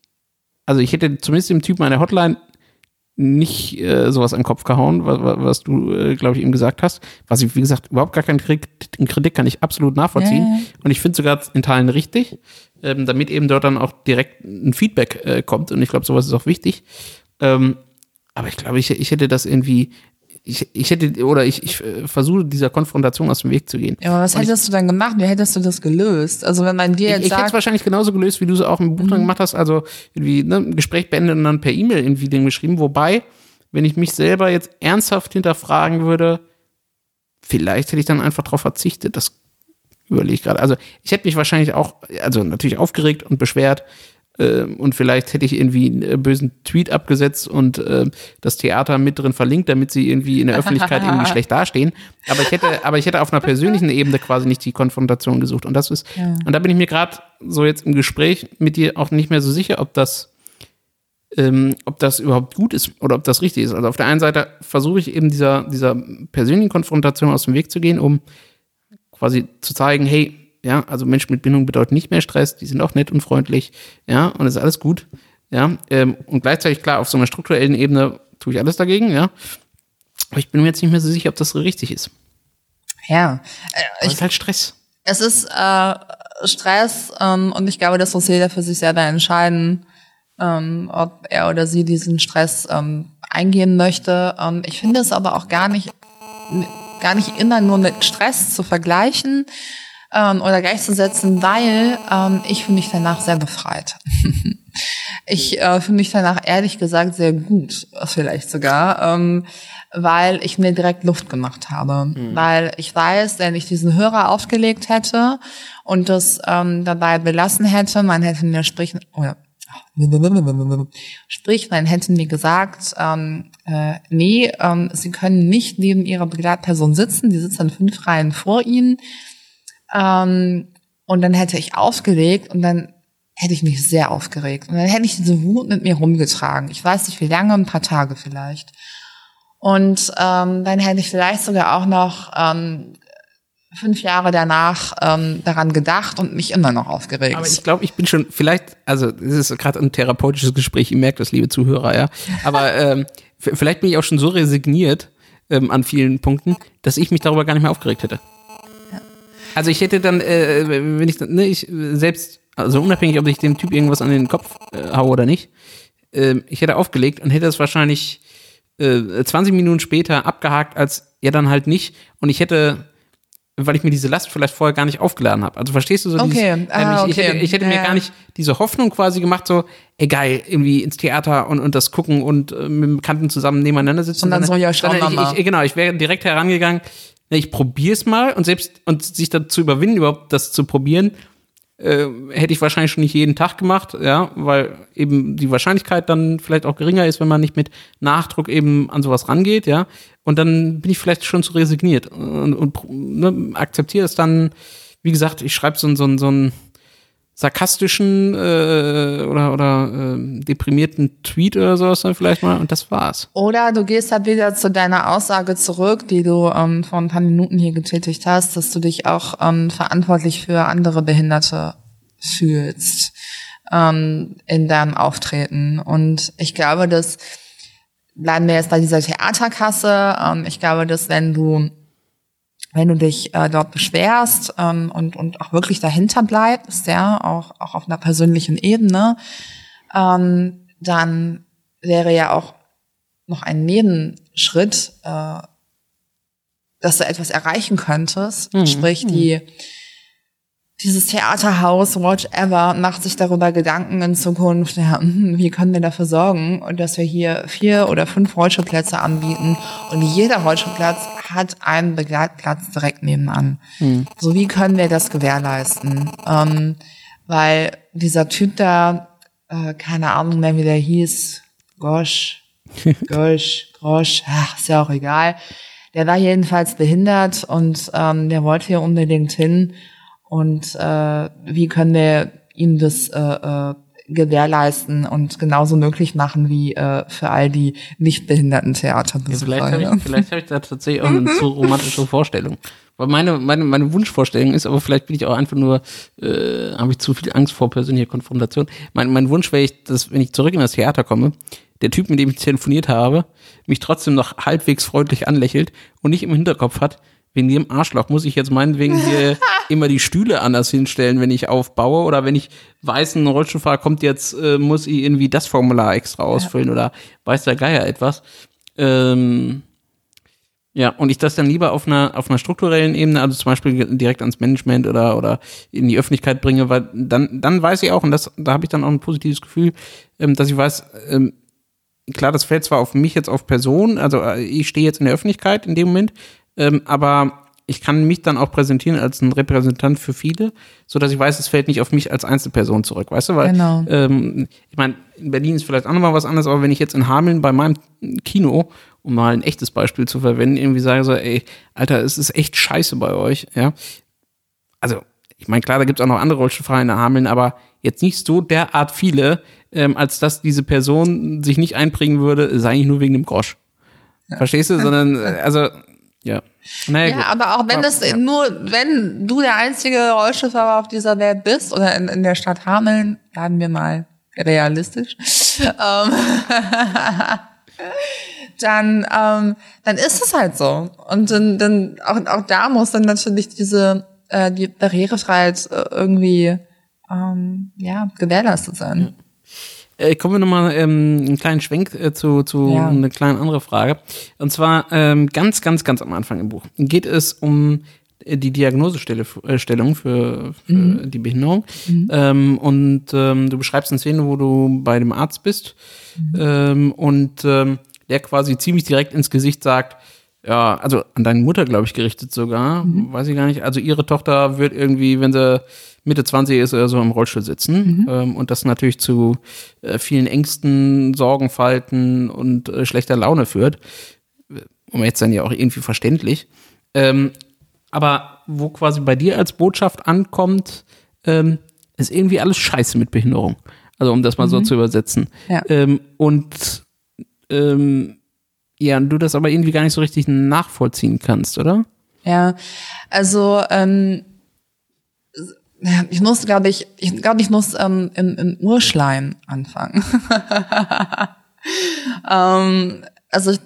also ich hätte zumindest dem Typen an der Hotline nicht äh, sowas an den Kopf gehauen, was, was du, äh, glaube ich, ihm gesagt hast. Was ich, wie gesagt, überhaupt gar keinen Kritik, Kritik kann ich absolut nachvollziehen. Ja, ja. Und ich finde sogar in Teilen richtig, ähm, damit eben dort dann auch direkt ein Feedback äh, kommt. Und ich glaube, sowas ist auch wichtig. Ähm, aber ich glaube, ich, ich hätte das irgendwie ich, ich hätte, oder ich, ich äh, versuche dieser Konfrontation aus dem Weg zu gehen. Ja, aber was und hättest ich, du dann gemacht? Wie hättest du das gelöst? Also wenn man dir jetzt ich, ich hätte es wahrscheinlich genauso gelöst, wie du es auch im Buch mhm. dann gemacht hast. Also irgendwie ne, ein Gespräch beendet und dann per E-Mail irgendwie den geschrieben. Wobei, wenn ich mich selber jetzt ernsthaft hinterfragen würde, vielleicht hätte ich dann einfach darauf verzichtet. Das überlege ich gerade. Also ich hätte mich wahrscheinlich auch, also natürlich aufgeregt und beschwert, und vielleicht hätte ich irgendwie einen äh, bösen Tweet abgesetzt und äh, das Theater mit drin verlinkt, damit sie irgendwie in der Öffentlichkeit irgendwie schlecht dastehen. Aber ich hätte, aber ich hätte auf einer persönlichen Ebene quasi nicht die Konfrontation gesucht. Und das ist, ja. und da bin ich mir gerade so jetzt im Gespräch mit dir auch nicht mehr so sicher, ob das ähm, ob das überhaupt gut ist oder ob das richtig ist. Also auf der einen Seite versuche ich eben dieser, dieser persönlichen Konfrontation aus dem Weg zu gehen, um quasi zu zeigen, hey, ja, also Menschen mit Bindung bedeuten nicht mehr Stress, die sind auch nett und freundlich, ja, und ist alles gut, ja, ähm, und gleichzeitig, klar, auf so einer strukturellen Ebene tue ich alles dagegen, ja, aber ich bin mir jetzt nicht mehr so sicher, ob das so richtig ist. Ja, äh, es ist halt Stress. Es ist äh, Stress ähm, und ich glaube, das muss jeder für sich selber entscheiden, ähm, ob er oder sie diesen Stress ähm, eingehen möchte. Ähm, ich finde es aber auch gar nicht gar nicht immer nur mit Stress zu vergleichen ähm, oder gleichzusetzen, weil ähm, ich fühle mich danach sehr befreit. ich äh, fühle mich danach ehrlich gesagt sehr gut, vielleicht sogar. Ähm, weil ich mir direkt Luft gemacht habe. Mhm. Weil ich weiß, wenn ich diesen Hörer aufgelegt hätte und das ähm, dabei belassen hätte, man hätte mir sprechen, oder Sprich, man hätte mir gesagt, ähm, äh, nee, ähm, Sie können nicht neben Ihrer Begleitperson sitzen, die sitzt dann fünf Reihen vor Ihnen. Ähm, und dann hätte ich aufgelegt und dann hätte ich mich sehr aufgeregt. Und dann hätte ich diese Wut mit mir rumgetragen. Ich weiß nicht wie lange, ein paar Tage vielleicht. Und ähm, dann hätte ich vielleicht sogar auch noch ähm, fünf Jahre danach ähm, daran gedacht und mich immer noch aufgeregt. Aber ich glaube, ich bin schon vielleicht, also es ist gerade ein therapeutisches Gespräch, ihr merkt das, liebe Zuhörer, ja. Aber ähm, vielleicht bin ich auch schon so resigniert ähm, an vielen Punkten, dass ich mich darüber gar nicht mehr aufgeregt hätte. Also ich hätte dann, äh, wenn ich, ne, ich selbst, also unabhängig, ob ich dem Typ irgendwas an den Kopf äh, haue oder nicht, äh, ich hätte aufgelegt und hätte es wahrscheinlich äh, 20 Minuten später abgehakt, als ja dann halt nicht. Und ich hätte, weil ich mir diese Last vielleicht vorher gar nicht aufgeladen habe. Also verstehst du so okay. Dieses, ah, okay. Ich, hätte, ich hätte ja, mir gar nicht diese Hoffnung quasi gemacht, so, ey geil, irgendwie ins Theater und, und das gucken und äh, mit dem Bekannten zusammen nebeneinander sitzen. Und dann so, ja, schauen wir mal. Ich, genau, ich wäre direkt herangegangen, ich probier's mal und selbst und sich dazu überwinden, überhaupt das zu probieren, äh, hätte ich wahrscheinlich schon nicht jeden Tag gemacht, ja, weil eben die Wahrscheinlichkeit dann vielleicht auch geringer ist, wenn man nicht mit Nachdruck eben an sowas rangeht, ja. Und dann bin ich vielleicht schon zu resigniert und, und ne, akzeptiere es dann, wie gesagt, ich schreibe so, so, so ein sarkastischen äh, oder, oder äh, deprimierten Tweet oder sowas dann vielleicht mal und das war's. Oder du gehst halt wieder zu deiner Aussage zurück, die du ähm, vor ein paar Minuten hier getätigt hast, dass du dich auch ähm, verantwortlich für andere Behinderte fühlst ähm, in deinem Auftreten. Und ich glaube, dass bleiben wir jetzt bei dieser Theaterkasse. Ähm, ich glaube, dass wenn du wenn du dich äh, dort beschwerst ähm, und, und auch wirklich dahinter bleibst, ja, auch, auch auf einer persönlichen Ebene, ähm, dann wäre ja auch noch ein Nebenschritt, äh, dass du etwas erreichen könntest, mhm. sprich die dieses Theaterhaus, whatever, macht sich darüber Gedanken in Zukunft, ja, hm, wie können wir dafür sorgen, dass wir hier vier oder fünf Rollstuhlplätze anbieten und jeder Rollstuhlplatz hat einen Begleitplatz direkt nebenan. Hm. So wie können wir das gewährleisten? Ähm, weil dieser Typ da, äh, keine Ahnung mehr, wie der hieß, Gosch, Gosch, Grosch, ach, ist ja auch egal. Der war jedenfalls behindert und ähm, der wollte hier unbedingt hin und äh, wie können wir ihm das äh, äh, gewährleisten und genauso möglich machen wie äh, für all die nicht behinderten Theater. Ja, vielleicht habe ich, vielleicht hab ich da tatsächlich auch eine zu romantische Vorstellung. Weil meine, meine, meine Wunschvorstellung ist, aber vielleicht bin ich auch einfach nur, äh, habe ich zu viel Angst vor persönlicher Konfrontation. Mein, mein Wunsch wäre ich, dass, wenn ich zurück in das Theater komme, der Typ, mit dem ich telefoniert habe, mich trotzdem noch halbwegs freundlich anlächelt und nicht im Hinterkopf hat, wegen dem Arschloch muss ich jetzt meinetwegen hier immer die Stühle anders hinstellen, wenn ich aufbaue oder wenn ich weiß, ein Rollstuhlfahrer kommt jetzt, äh, muss ich irgendwie das Formular extra ausfüllen ja. oder weiß der Geier etwas. Ähm, ja, und ich das dann lieber auf einer, auf einer strukturellen Ebene, also zum Beispiel direkt ans Management oder, oder in die Öffentlichkeit bringe, weil dann, dann weiß ich auch, und das, da habe ich dann auch ein positives Gefühl, ähm, dass ich weiß, ähm, klar, das fällt zwar auf mich jetzt auf Person, also äh, ich stehe jetzt in der Öffentlichkeit in dem Moment, ähm, aber ich kann mich dann auch präsentieren als ein Repräsentant für viele, so dass ich weiß, es fällt nicht auf mich als Einzelperson zurück, weißt du? Weil, genau. ähm, ich meine, in Berlin ist vielleicht auch nochmal was anderes, aber wenn ich jetzt in Hameln bei meinem Kino, um mal ein echtes Beispiel zu verwenden, irgendwie sage so, ey, Alter, es ist echt scheiße bei euch, ja. Also, ich meine, klar, da gibt es auch noch andere Rollstuhlfahrer in Hameln, aber jetzt nicht so derart viele, ähm, als dass diese Person sich nicht einbringen würde, sei nicht nur wegen dem Grosch. Ja. Verstehst du? Sondern, also, ja. Naja, ja, aber auch wenn das ja. nur, wenn du der einzige Rollstuhlfahrer auf dieser Welt bist oder in, in der Stadt Hameln, bleiben wir mal realistisch, ähm, dann, ähm, dann ist es halt so. Und dann, dann auch, auch da muss dann natürlich diese äh, die Barrierefreiheit äh, irgendwie ähm, ja gewährleistet sein. Äh, kommen wir nochmal ähm, einen kleinen Schwenk äh, zu, zu Ja. eine kleine andere Frage. Und zwar ähm, ganz, ganz, ganz am Anfang im Buch geht es um äh, die Diagnosestellung für, für Mhm. die Behinderung. Ähm, und ähm, du beschreibst eine Szene, wo du bei dem Arzt bist Mhm. ähm, und ähm, der quasi ziemlich direkt ins Gesicht sagt, ja, also an deine Mutter, glaube ich, gerichtet sogar, Mhm. weiß ich gar nicht. Also ihre Tochter wird irgendwie, wenn sie Mitte 20 ist oder so im Rollstuhl sitzen. Mhm. Ähm, und das natürlich zu äh, vielen Ängsten, Sorgenfalten und äh, schlechter Laune führt. Und jetzt dann ja auch irgendwie verständlich. Ähm, aber wo quasi bei dir als Botschaft ankommt, ähm, ist irgendwie alles scheiße mit Behinderung. Also um das mal so zu übersetzen. Ja. Ähm, und ähm, ja, und du das aber irgendwie gar nicht so richtig nachvollziehen kannst, oder? Ja, also ähm, ich muss, glaube ich, ich glaube, ich muss ähm, in, in Urschleim anfangen. ähm, also ich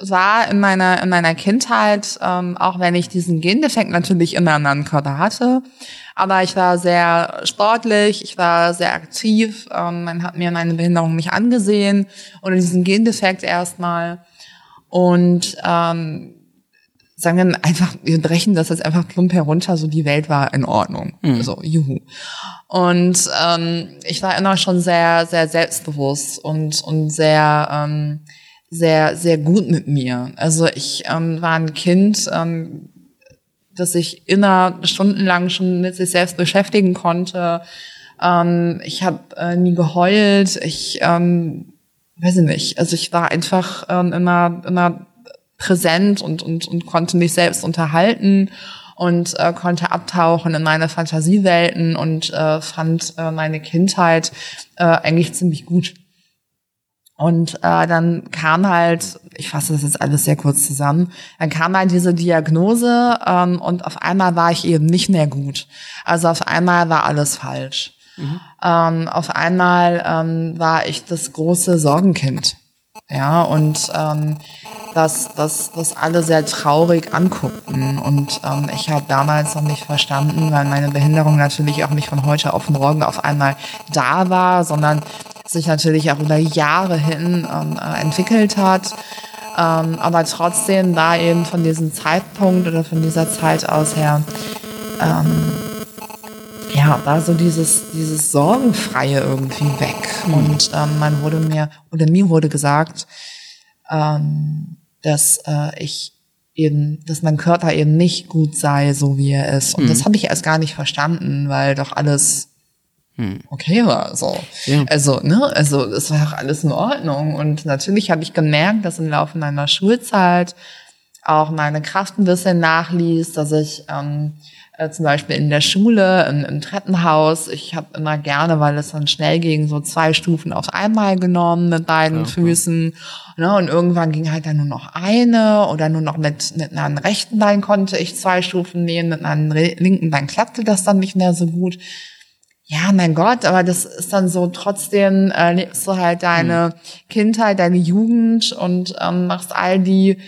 war in meiner in meiner Kindheit, ähm, auch wenn ich diesen Gendefekt natürlich immer an einem Körper hatte, aber ich war sehr sportlich, ich war sehr aktiv, ähm, man hat mir meine Behinderung nicht angesehen oder diesen Gendefekt erstmal und ähm, sagen wir einfach, wir brechen das jetzt einfach plump herunter, so die Welt war in Ordnung. So, juhu. Und ähm, ich war immer schon sehr, sehr selbstbewusst und, und sehr, ähm, sehr, sehr gut mit mir. Also ich ähm, war ein Kind, ähm, das sich immer stundenlang schon mit sich selbst beschäftigen konnte. Ähm, ich habe äh, nie geheult. Ich ähm, weiß ich nicht. Also ich war einfach ähm, immer, immer präsent und, und, und konnte mich selbst unterhalten und äh, konnte abtauchen in meine Fantasiewelten und äh, fand äh, meine Kindheit äh, eigentlich ziemlich gut. Und äh, dann kam halt, ich fasse das jetzt alles sehr kurz zusammen, dann kam halt diese Diagnose ähm, und auf einmal war ich eben nicht mehr gut. Also auf einmal war alles falsch. Ähm, auf einmal ähm, war ich das große Sorgenkind. Ja, und ähm, das, das, das alle sehr traurig anguckten. Und ähm, ich habe damals noch nicht verstanden, weil meine Behinderung natürlich auch nicht von heute auf morgen auf einmal da war, sondern sich natürlich auch über Jahre hin ähm, äh, entwickelt hat. Ähm, aber trotzdem war eben von diesem Zeitpunkt oder von dieser Zeit aus her ja, war so dieses, dieses Sorgenfreie irgendwie weg. Und ähm, man wurde mir, oder mir wurde gesagt, ähm, dass äh, ich eben, dass mein Körper eben nicht gut sei, so wie er ist. Und das habe ich erst gar nicht verstanden, weil doch alles okay war. So. Ja. Also, ne, also es war auch alles in Ordnung. Und natürlich habe ich gemerkt, dass im Laufe meiner Schulzeit auch meine Kraft ein bisschen nachließ, dass ich ähm, äh, zum Beispiel in der Schule, im, im Treppenhaus, ich habe immer gerne, weil es dann schnell ging, so zwei Stufen auf einmal genommen mit beiden Füßen. Ne, und irgendwann ging halt dann nur noch eine oder nur noch mit, mit einem rechten Bein konnte ich zwei Stufen nähen, mit einem linken Bein klappte das dann nicht mehr so gut. Ja, mein Gott, aber das ist dann so, trotzdem äh, lebst du halt deine Kindheit, deine Jugend und ähm, machst all die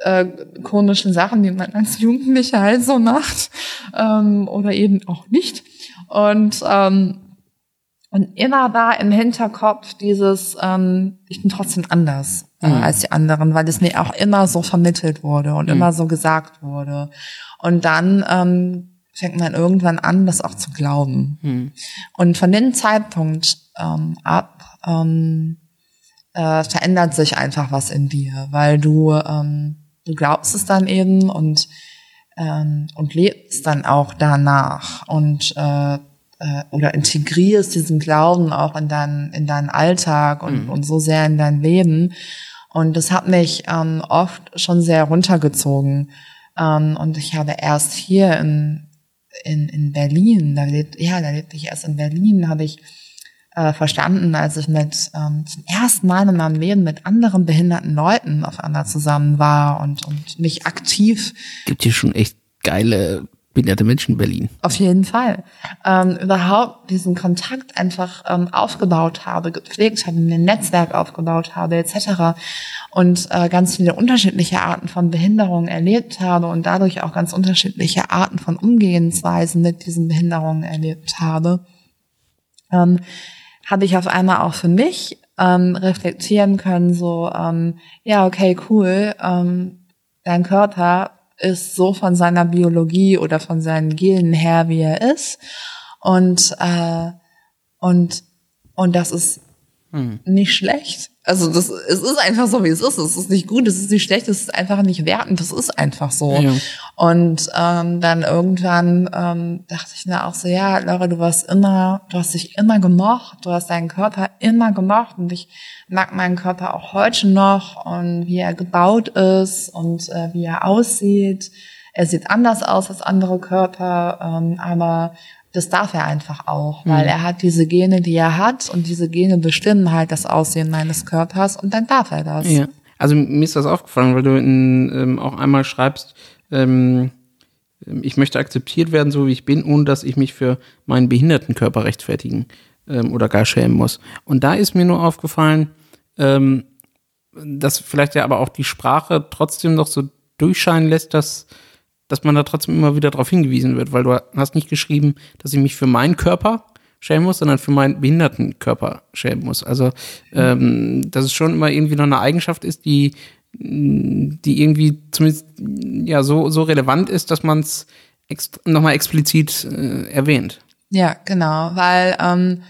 äh, komischen Sachen, die man als Jugendlicher halt so macht ähm, oder eben auch nicht. Und ähm, und immer war im Hinterkopf dieses, ähm, ich bin trotzdem anders äh, als die anderen, weil es mir auch immer so vermittelt wurde und immer so gesagt wurde. Und dann ähm, fängt man irgendwann an, das auch zu glauben. Und von dem Zeitpunkt ähm, ab ähm, äh, verändert sich einfach was in dir, weil du ähm, du glaubst es dann eben und ähm, und lebst dann auch danach und äh, äh, oder integrierst diesen Glauben auch in deinen in deinen Alltag und, und so sehr in dein Leben. Und das hat mich ähm, oft schon sehr runtergezogen. Ähm, und ich habe erst hier in in, in Berlin, da lebt, ja, da lebte ich erst in Berlin, habe ich äh, verstanden, als ich mit ähm, zum ersten Mal in meinem Leben mit anderen behinderten Leuten auf einmal zusammen war und, und mich aktiv Gibt hier schon echt geile behinderte Menschen in Berlin. auf jeden Fall ähm, überhaupt diesen Kontakt einfach ähm, aufgebaut habe, gepflegt habe, mir ein Netzwerk aufgebaut habe etc. und äh, ganz viele unterschiedliche Arten von Behinderungen erlebt habe und dadurch auch ganz unterschiedliche Arten von Umgehensweisen mit diesen Behinderungen erlebt habe, ähm, habe ich auf einmal auch für mich ähm, reflektieren können, so, ähm, ja, okay, cool, ähm, dein Körper ist so von seiner Biologie oder von seinen Genen her, wie er ist. Und, äh, und, und das ist hm. nicht schlecht. Also das, es ist einfach so, wie es ist. Es ist nicht gut, es ist nicht schlecht, es ist einfach nicht wertend. Das ist einfach so. Ja. Und ähm, dann irgendwann ähm, dachte ich mir auch so, ja, Laura, du warst immer, du hast dich immer gemocht, du hast deinen Körper immer gemocht und ich mag meinen Körper auch heute noch und wie er gebaut ist und äh, wie er aussieht. Er sieht anders aus als andere Körper, ähm, aber das darf er einfach auch, weil mhm. er hat diese Gene, die er hat und diese Gene bestimmen halt das Aussehen meines Körpers und dann darf er das. Ja. Also mir ist das aufgefallen, weil du in, ähm, auch einmal schreibst, ähm, ich möchte akzeptiert werden, so wie ich bin, ohne dass ich mich für meinen behinderten Körper rechtfertigen ähm, oder gar schämen muss. Und da ist mir nur aufgefallen, ähm, dass vielleicht ja aber auch die Sprache trotzdem noch so durchscheinen lässt, dass dass man da trotzdem immer wieder darauf hingewiesen wird, weil du hast nicht geschrieben, dass ich mich für meinen Körper schämen muss, sondern für meinen behinderten Körper schämen muss. Also, ähm, dass es schon immer irgendwie noch eine Eigenschaft ist, die, die irgendwie zumindest ja so, so relevant ist, dass man es ext nochmal explizit äh, erwähnt. Ja, genau, weil ähm,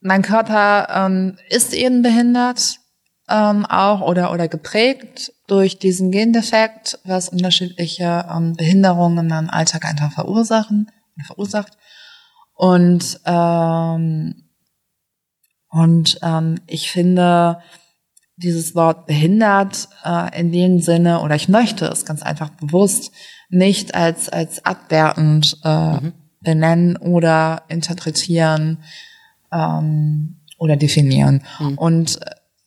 mein Körper ähm, ist eben behindert ähm, auch oder, oder geprägt durch diesen Gendefekt, was unterschiedliche ähm, Behinderungen im Alltag einfach verursachen, verursacht. Und, ähm, und ähm, ich finde dieses Wort behindert äh, in dem Sinne, oder ich möchte es ganz einfach bewusst nicht als, als abwertend äh, mhm. benennen oder interpretieren ähm, oder definieren. Mhm. Und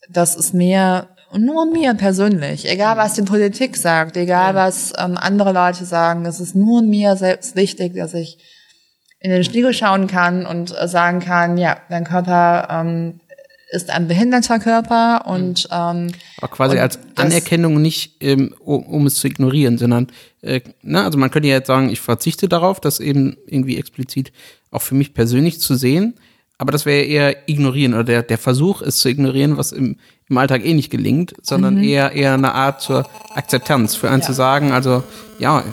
das ist mir nur mir persönlich, egal was die Politik sagt, egal was ähm, andere Leute sagen, es ist nur mir selbst wichtig, dass ich in den Spiegel schauen kann und äh, sagen kann, ja, dein Körper ähm, ist ein behinderter Körper und ähm, aber quasi und als Anerkennung nicht, ähm, um, um, es zu ignorieren, sondern äh, ne, also man könnte ja jetzt sagen, ich verzichte darauf, das eben irgendwie explizit auch für mich persönlich zu sehen, aber das wäre eher ignorieren oder der, der Versuch, es zu ignorieren, was im, im Alltag eh nicht gelingt, sondern mhm. eher, eher eine Art zur Akzeptanz, für einen ja. zu sagen, also ja,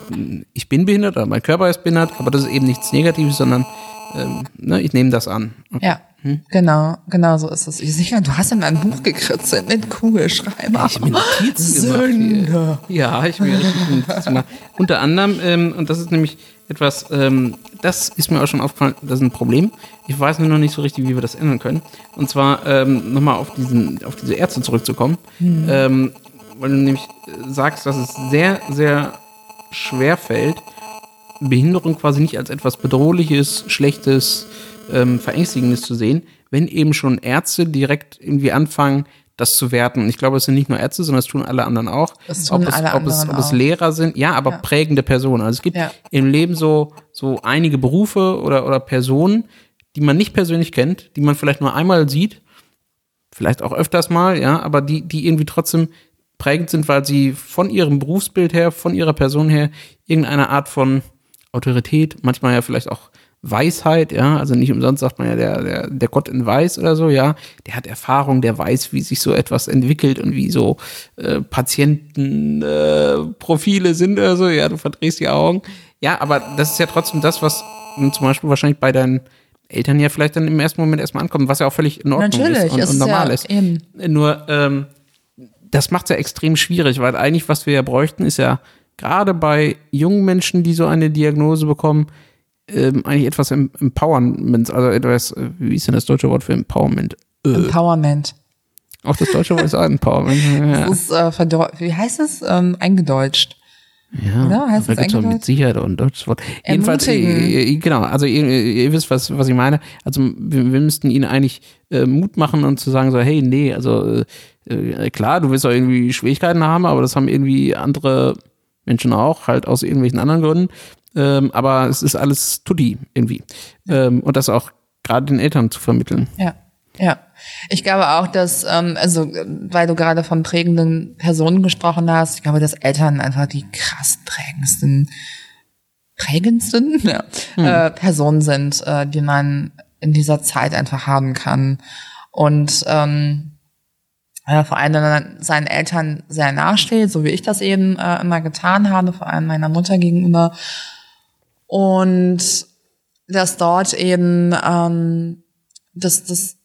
ich bin behindert oder mein Körper ist behindert, aber das ist eben nichts Negatives, sondern ähm, ne, ich nehme das an. Okay. Ja. Hm? Genau, genau so ist es. Ich sicher, du hast in ein Buch gekritzelt mit Kugelschreiber. Ich mir Notizen gemacht. Hier. Ja, ich mir richtig Notizen. Unter anderem, ähm, und das ist nämlich etwas, ähm, das ist mir auch schon aufgefallen, das ist ein Problem. Ich weiß nur noch nicht so richtig, wie wir das ändern können. Und zwar ähm, nochmal auf, diesen, auf diese Ärzte zurückzukommen. Mhm. Ähm, weil du nämlich sagst, dass es sehr, sehr schwer fällt, Behinderung quasi nicht als etwas Bedrohliches, Schlechtes, ähm, Verängstigendes zu sehen, wenn eben schon Ärzte direkt irgendwie anfangen, das zu werten. Und ich glaube, es sind nicht nur Ärzte, sondern es tun alle anderen auch. Das tun ob es, alle ob es, ob es Lehrer sind, ja, aber ja. prägende Personen. Also es gibt ja. im Leben so, so einige Berufe oder, oder Personen, die man nicht persönlich kennt, die man vielleicht nur einmal sieht, vielleicht auch öfters mal, ja, aber die, die irgendwie trotzdem prägend sind, weil sie von ihrem Berufsbild her, von ihrer Person her irgendeine Art von Autorität, manchmal ja vielleicht auch Weisheit, ja, also nicht umsonst sagt man ja der, der, der Gott in Weiß oder so, ja, der hat Erfahrung, der weiß, wie sich so etwas entwickelt und wie so äh, Patientenprofile äh, sind oder so, ja, du verdrehst die Augen. Ja, aber das ist ja trotzdem das, was zum Beispiel wahrscheinlich bei deinen Eltern ja vielleicht dann im ersten Moment erstmal ankommt, was ja auch völlig in Ordnung Natürlich, ist und, und normal ja ist. Eben. Nur, ähm, das macht es ja extrem schwierig, weil eigentlich, was wir ja bräuchten, ist ja gerade bei jungen Menschen, die so eine Diagnose bekommen, ähm, eigentlich etwas Empowerment, also etwas, äh, wie ist denn das deutsche Wort für Empowerment? Äh. Empowerment. Auch das deutsche Wort ist Empowerment. Ja. Das ist, äh, wie heißt es? Ähm, eingedeutscht. Ja, Oder? heißt es mit Sicherheit ein deutsches Wort. Jedenfalls, äh, äh, genau, also ihr, ihr, wisst, was, was ich meine. Also wir, wir müssten ihnen eigentlich äh, Mut machen und zu sagen so, hey, nee, also äh, klar, du wirst auch irgendwie Schwierigkeiten haben, aber das haben irgendwie andere Menschen auch, halt aus irgendwelchen anderen Gründen. Ähm, aber es ist alles Tutti irgendwie. Ähm, und das auch gerade den Eltern zu vermitteln. Ja. Ja, ich glaube auch, dass, ähm, also weil du gerade von prägenden Personen gesprochen hast, ich glaube, dass Eltern einfach die krass prägendsten, prägendsten ja, hm. äh, Personen sind, äh, die man in dieser Zeit einfach haben kann. Und ähm, ja, vor allem wenn man seinen Eltern sehr nahesteht, so wie ich das eben äh, immer getan habe, vor allem meiner Mutter gegenüber. Und dass dort eben, ähm, dass das,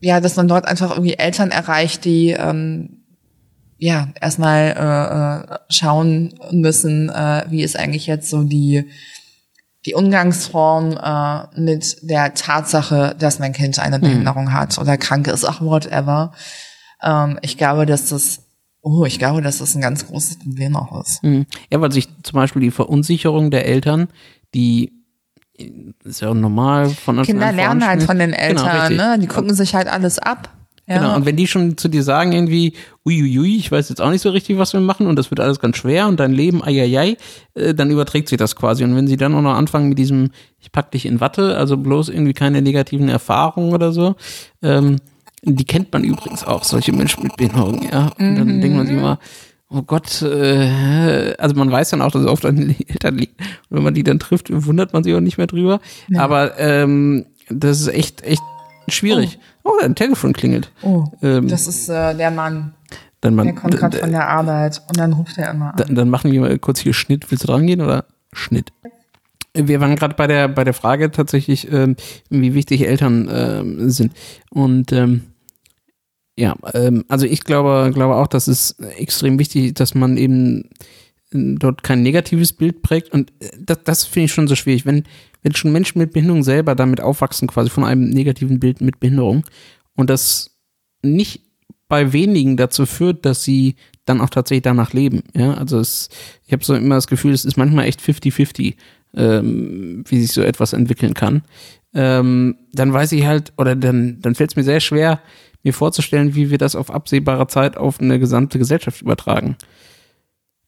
ja, dass man dort einfach irgendwie Eltern erreicht, die ähm, ja erstmal äh, äh, schauen müssen, äh, wie ist eigentlich jetzt so die die Umgangsform äh, mit der Tatsache, dass mein Kind eine Behinderung mhm. hat oder krank ist, auch whatever. Ähm, ich glaube, dass das Oh, ich glaube, dass das ein ganz großes Problem auch ist. Mhm. Ja, weil sich zum Beispiel die Verunsicherung der Eltern, die ist ja normal von Anfang Kinder lernen halt von den genau, Eltern, genau, ne? Die gucken sich halt alles ab. Ja. Genau, und wenn die schon zu dir sagen irgendwie, uiuiui, ich weiß jetzt auch nicht so richtig, was wir machen und das wird alles ganz schwer und dein Leben, eieiei, äh, dann überträgt sich das quasi. Und wenn sie dann auch noch anfangen mit diesem, ich pack dich in Watte, also bloß irgendwie keine negativen Erfahrungen oder so, ähm, die kennt man übrigens auch, solche Menschen mit Behinderung, ja. Und dann mhm. denkt man sich immer, oh Gott, äh, also man weiß dann auch, dass es oft an den Eltern liegt. Und wenn man die dann trifft, wundert man sich auch nicht mehr drüber. Ja. Aber ähm, das ist echt, echt schwierig. Oh, oh ein Telefon klingelt. Oh, ähm, das ist äh, der Mann. Dann man, der kommt gerade von der Arbeit und dann ruft er immer an. Dann, dann machen wir mal kurz hier Schnitt. Willst du dran gehen oder Schnitt? Wir waren gerade bei der bei der Frage tatsächlich, ähm, wie wichtig Eltern ähm, sind. Und ähm, ja, ähm, also ich glaube, glaube auch, dass es extrem wichtig ist, dass man eben dort kein negatives Bild prägt. Und äh, das, das finde ich schon so schwierig. Wenn, wenn schon Menschen mit Behinderung selber damit aufwachsen, quasi von einem negativen Bild mit Behinderung, und das nicht bei wenigen dazu führt, dass sie dann auch tatsächlich danach leben. Ja, also es, ich habe so immer das Gefühl, es ist manchmal echt 50-50, ähm, wie sich so etwas entwickeln kann. Ähm, dann weiß ich halt, oder dann, dann fällt es mir sehr schwer, mir vorzustellen, wie wir das auf absehbare Zeit auf eine gesamte Gesellschaft übertragen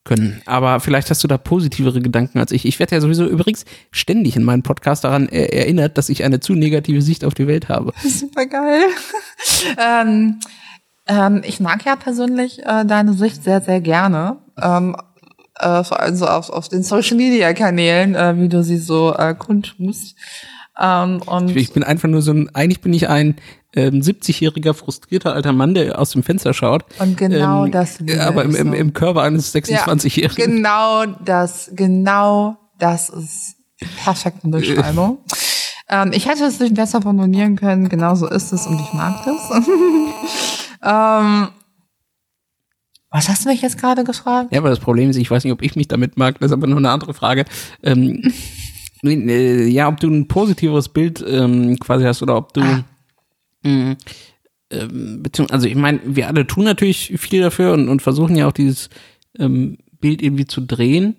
können. Aber vielleicht hast du da positivere Gedanken als ich. Ich werde ja sowieso übrigens ständig in meinem Podcast daran erinnert, dass ich eine zu negative Sicht auf die Welt habe. Super geil. ähm, ähm, ich mag ja persönlich äh, deine Sicht sehr, sehr gerne. Ähm, äh, vor allem so auf, auf den Social Media Kanälen, äh, wie du sie so äh, kundtust. Ähm, und ich bin einfach nur so ein, eigentlich bin ich ein ähm, 70-jähriger frustrierter alter Mann, der aus dem Fenster schaut. Und genau ähm, das. Aber im, im, im Körper eines 26-Jährigen. Ja, genau das, genau das ist perfekte Beschreibung. ähm, ich hätte es nicht besser formulieren können, genau so ist es und ich mag das. ähm, was hast du mich jetzt gerade gefragt? Ja, aber das Problem ist, ich weiß nicht, ob ich mich damit mag, das ist aber nur eine andere Frage. Ähm, äh, ja, ob du ein positiveres Bild ähm, quasi hast oder ob du ah. Mh, ähm, also ich meine, wir alle tun natürlich viel dafür und, und versuchen ja auch dieses ähm, Bild irgendwie zu drehen.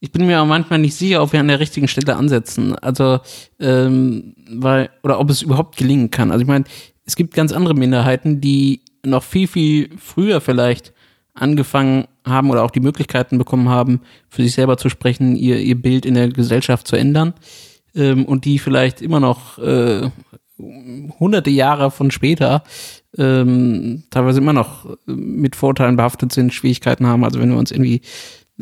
Ich bin mir aber manchmal nicht sicher, ob wir an der richtigen Stelle ansetzen. Also, ähm, weil, oder ob es überhaupt gelingen kann. Also ich meine, es gibt ganz andere Minderheiten, die noch viel, viel früher vielleicht angefangen haben oder auch die Möglichkeiten bekommen haben, für sich selber zu sprechen, ihr, ihr Bild in der Gesellschaft zu ändern ähm, und die vielleicht immer noch äh, hunderte Jahre von später ähm, teilweise immer noch mit Vorteilen behaftet sind, Schwierigkeiten haben. Also wenn wir uns irgendwie,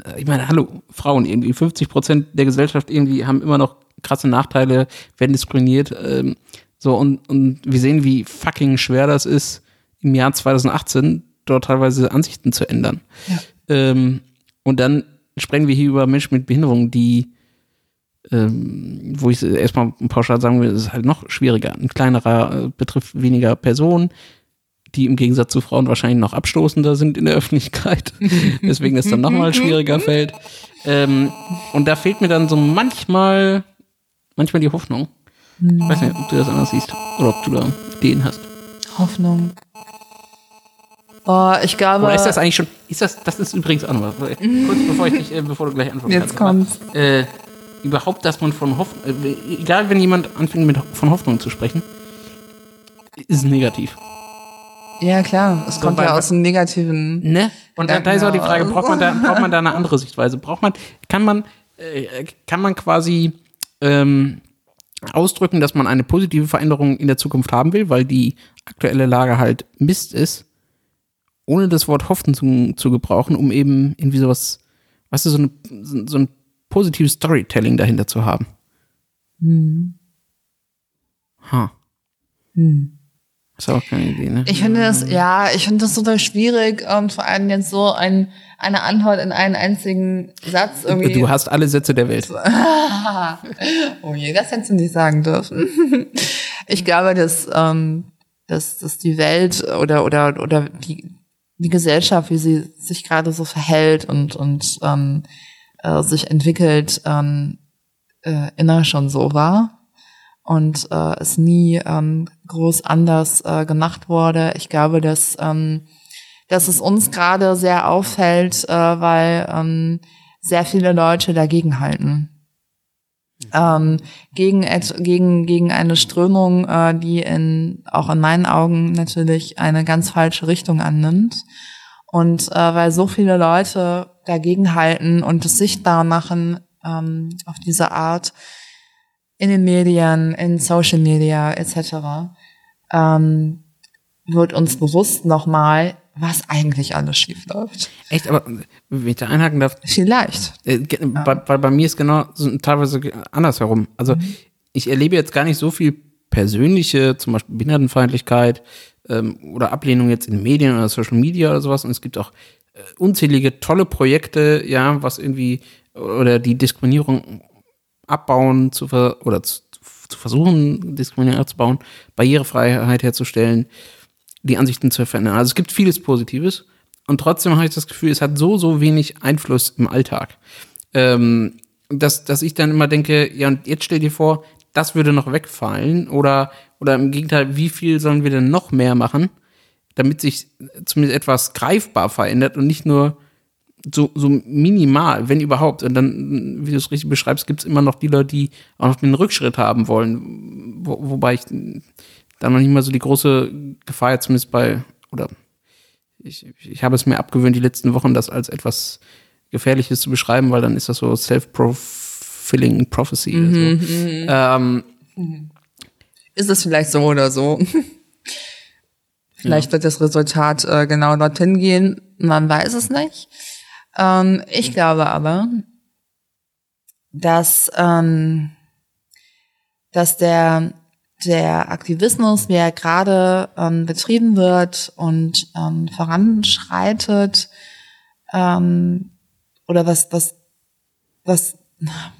äh, ich meine, hallo, Frauen irgendwie, 50 Prozent der Gesellschaft irgendwie haben immer noch krasse Nachteile, werden diskriminiert. Ähm, so und, und wir sehen, wie fucking schwer das ist, im Jahr 2018 dort teilweise Ansichten zu ändern. Ja. Ähm, und dann sprechen wir hier über Menschen mit Behinderung, die, ähm, wo ich erstmal pauschal sagen will, ist halt noch schwieriger. Ein kleinerer äh, betrifft weniger Personen, die im Gegensatz zu Frauen wahrscheinlich noch abstoßender sind in der Öffentlichkeit, deswegen es dann nochmal schwieriger fällt. Ähm, und da fehlt mir dann so manchmal, manchmal die Hoffnung. Ich weiß nicht, ob du das anders siehst oder ob du da Ideen hast. Hoffnung. Oh, ich glaube. Oder ist das eigentlich schon? Ist das? Das ist übrigens auch noch was. Kurz bevor ich dich, äh, bevor du gleich antwortest. Jetzt kommt's. Äh, überhaupt, dass man von Hoffnung, äh, egal wenn jemand anfängt mit von Hoffnung zu sprechen, ist negativ. Ja klar, es kommt ja aus einem negativen. Ne? Und ja, da ist auch die Frage, braucht man da, braucht man da eine andere Sichtweise? Braucht man, kann man, äh, kann man quasi ähm, ausdrücken, dass man eine positive Veränderung in der Zukunft haben will, weil die aktuelle Lage halt Mist ist? ohne das Wort hoffen zu, zu gebrauchen, um eben irgendwie sowas, weißt du, so, eine, so ein positives Storytelling dahinter zu haben. Hm. Ha. Hm. Ist auch keine Idee, ne? Ich finde das, ja, ich finde das total schwierig und vor allem jetzt so ein, eine Antwort in einen einzigen Satz irgendwie. Du hast alle Sätze der Welt. oh je, das hättest du nicht sagen dürfen. ich glaube, dass, ähm, dass, dass die Welt oder, oder, oder die, die Gesellschaft, wie sie sich gerade so verhält und, und ähm, äh, sich entwickelt, ähm, äh, immer schon so war und äh, es nie ähm, groß anders äh, gemacht wurde. Ich glaube, dass, ähm, dass es uns gerade sehr auffällt, äh, weil ähm, sehr viele Leute dagegen halten. Ähm, gegen, gegen, gegen eine Strömung, äh, die in, auch in meinen Augen natürlich eine ganz falsche Richtung annimmt. Und äh, weil so viele Leute dagegen halten und es sichtbar machen ähm, auf diese Art, in den Medien, in Social Media etc. Ähm, wird uns bewusst nochmal, was eigentlich alles schief läuft. Echt, aber wenn ich da einhaken darf. Vielleicht. Äh, ja. bei, bei, bei, mir ist genau so, teilweise andersherum. Also mhm. ich erlebe jetzt gar nicht so viel persönliche, zum Beispiel Behindertenfeindlichkeit ähm, oder Ablehnung jetzt in Medien oder Social Media oder sowas. Und es gibt auch äh, unzählige tolle Projekte, ja, was irgendwie oder die Diskriminierung abbauen zu ver oder zu, zu versuchen, Diskriminierung abzubauen, Barrierefreiheit herzustellen, die Ansichten zu verändern. Also es gibt vieles Positives und trotzdem habe ich das Gefühl, es hat so, so wenig Einfluss im Alltag. Ähm, dass, dass ich dann immer denke, ja, und jetzt stell dir vor, das würde noch wegfallen oder, oder im Gegenteil, wie viel sollen wir denn noch mehr machen, damit sich zumindest etwas greifbar verändert und nicht nur so, so minimal, wenn überhaupt. Und dann, wie du es richtig beschreibst, gibt es immer noch die Leute, die auch noch den Rückschritt haben wollen. Wo, wobei ich da noch nicht mal so die große Gefahr jetzt zumindest bei, oder ich, ich habe es mir abgewöhnt, die letzten Wochen das als etwas Gefährliches zu beschreiben, weil dann ist das so self-fulfilling prophecy. Mhm, so. Mhm. ähm, ist es vielleicht so oder so? vielleicht ja. wird das Resultat äh, genau dorthin gehen. Man weiß es nicht. Ähm, ich glaube aber, dass, ähm, dass der, der Aktivismus, wie er gerade ähm, betrieben wird und ähm, voranschreitet, ähm, oder was, was, was,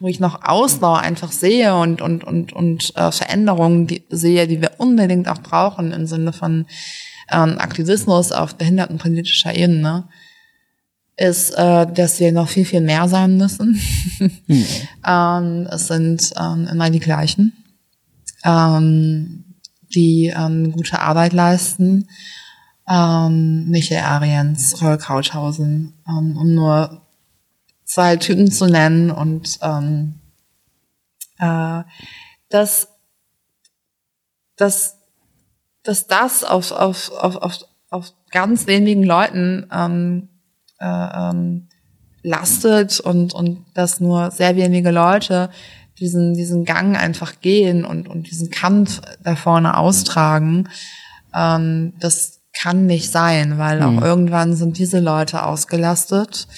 wo ich noch Ausbau einfach sehe und, und, und, und äh, Veränderungen die, sehe, die wir unbedingt auch brauchen im Sinne von ähm, Aktivismus auf behindertenpolitischer Ebene, ist, äh, dass wir noch viel, viel mehr sein müssen. hm. ähm, es sind ähm, immer die gleichen, ähm, die ähm, gute Arbeit leisten. Ähm, Michael Ariens, Roll Krauthausen, ähm, um nur zwei Typen zu nennen und ähm, äh, dass, dass, dass das auf, auf, auf, auf, auf ganz wenigen Leuten ähm, äh, ähm, lastet und, und dass nur sehr wenige Leute diesen, diesen Gang einfach gehen und, und diesen Kampf da vorne austragen, ähm, das kann nicht sein, weil mhm. auch irgendwann sind diese Leute ausgelastet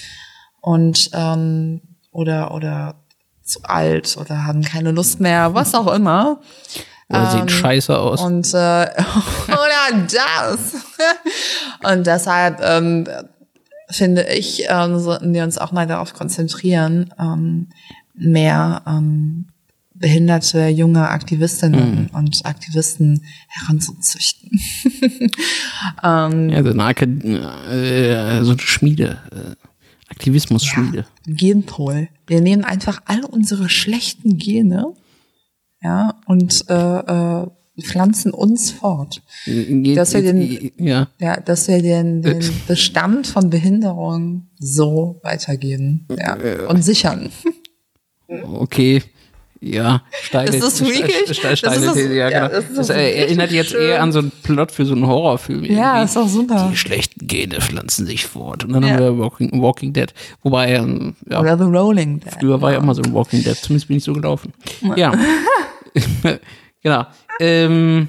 und ähm, oder oder zu alt oder haben keine Lust mehr, was auch immer. Oder ähm, sieht scheiße aus. Und äh, oder das. und deshalb ähm, finde ich, ähm, sollten wir uns auch mal darauf konzentrieren, ähm, mehr ähm, behinderte junge Aktivistinnen mm. und Aktivisten heranzuzüchten. ähm, ja, so eine, Akad äh, so eine Schmiede, äh, Aktivismus-Schmiede. Ja, Genpol. Wir nehmen einfach all unsere schlechten Gene, ja, und äh, äh, pflanzen uns fort. dass wir den, ja. ja, dass wir den, den Bestand von Behinderungen so weitergeben ja, und sichern. Okay. Ja, steile, das ist freakig. Steile, steile das ist, ja, genau. Ja, das, das erinnert jetzt schön. eher an so einen Plot für so einen Horrorfilm. Ja, ist auch super. Die schlechten Gene pflanzen sich fort. Und dann ja. haben wir Walking, Walking Dead. Wobei, ähm, ja. Oder The Rolling Dead. Früher war ja immer so ein Walking Dead. Zumindest bin ich so gelaufen. Ja. genau. Ähm,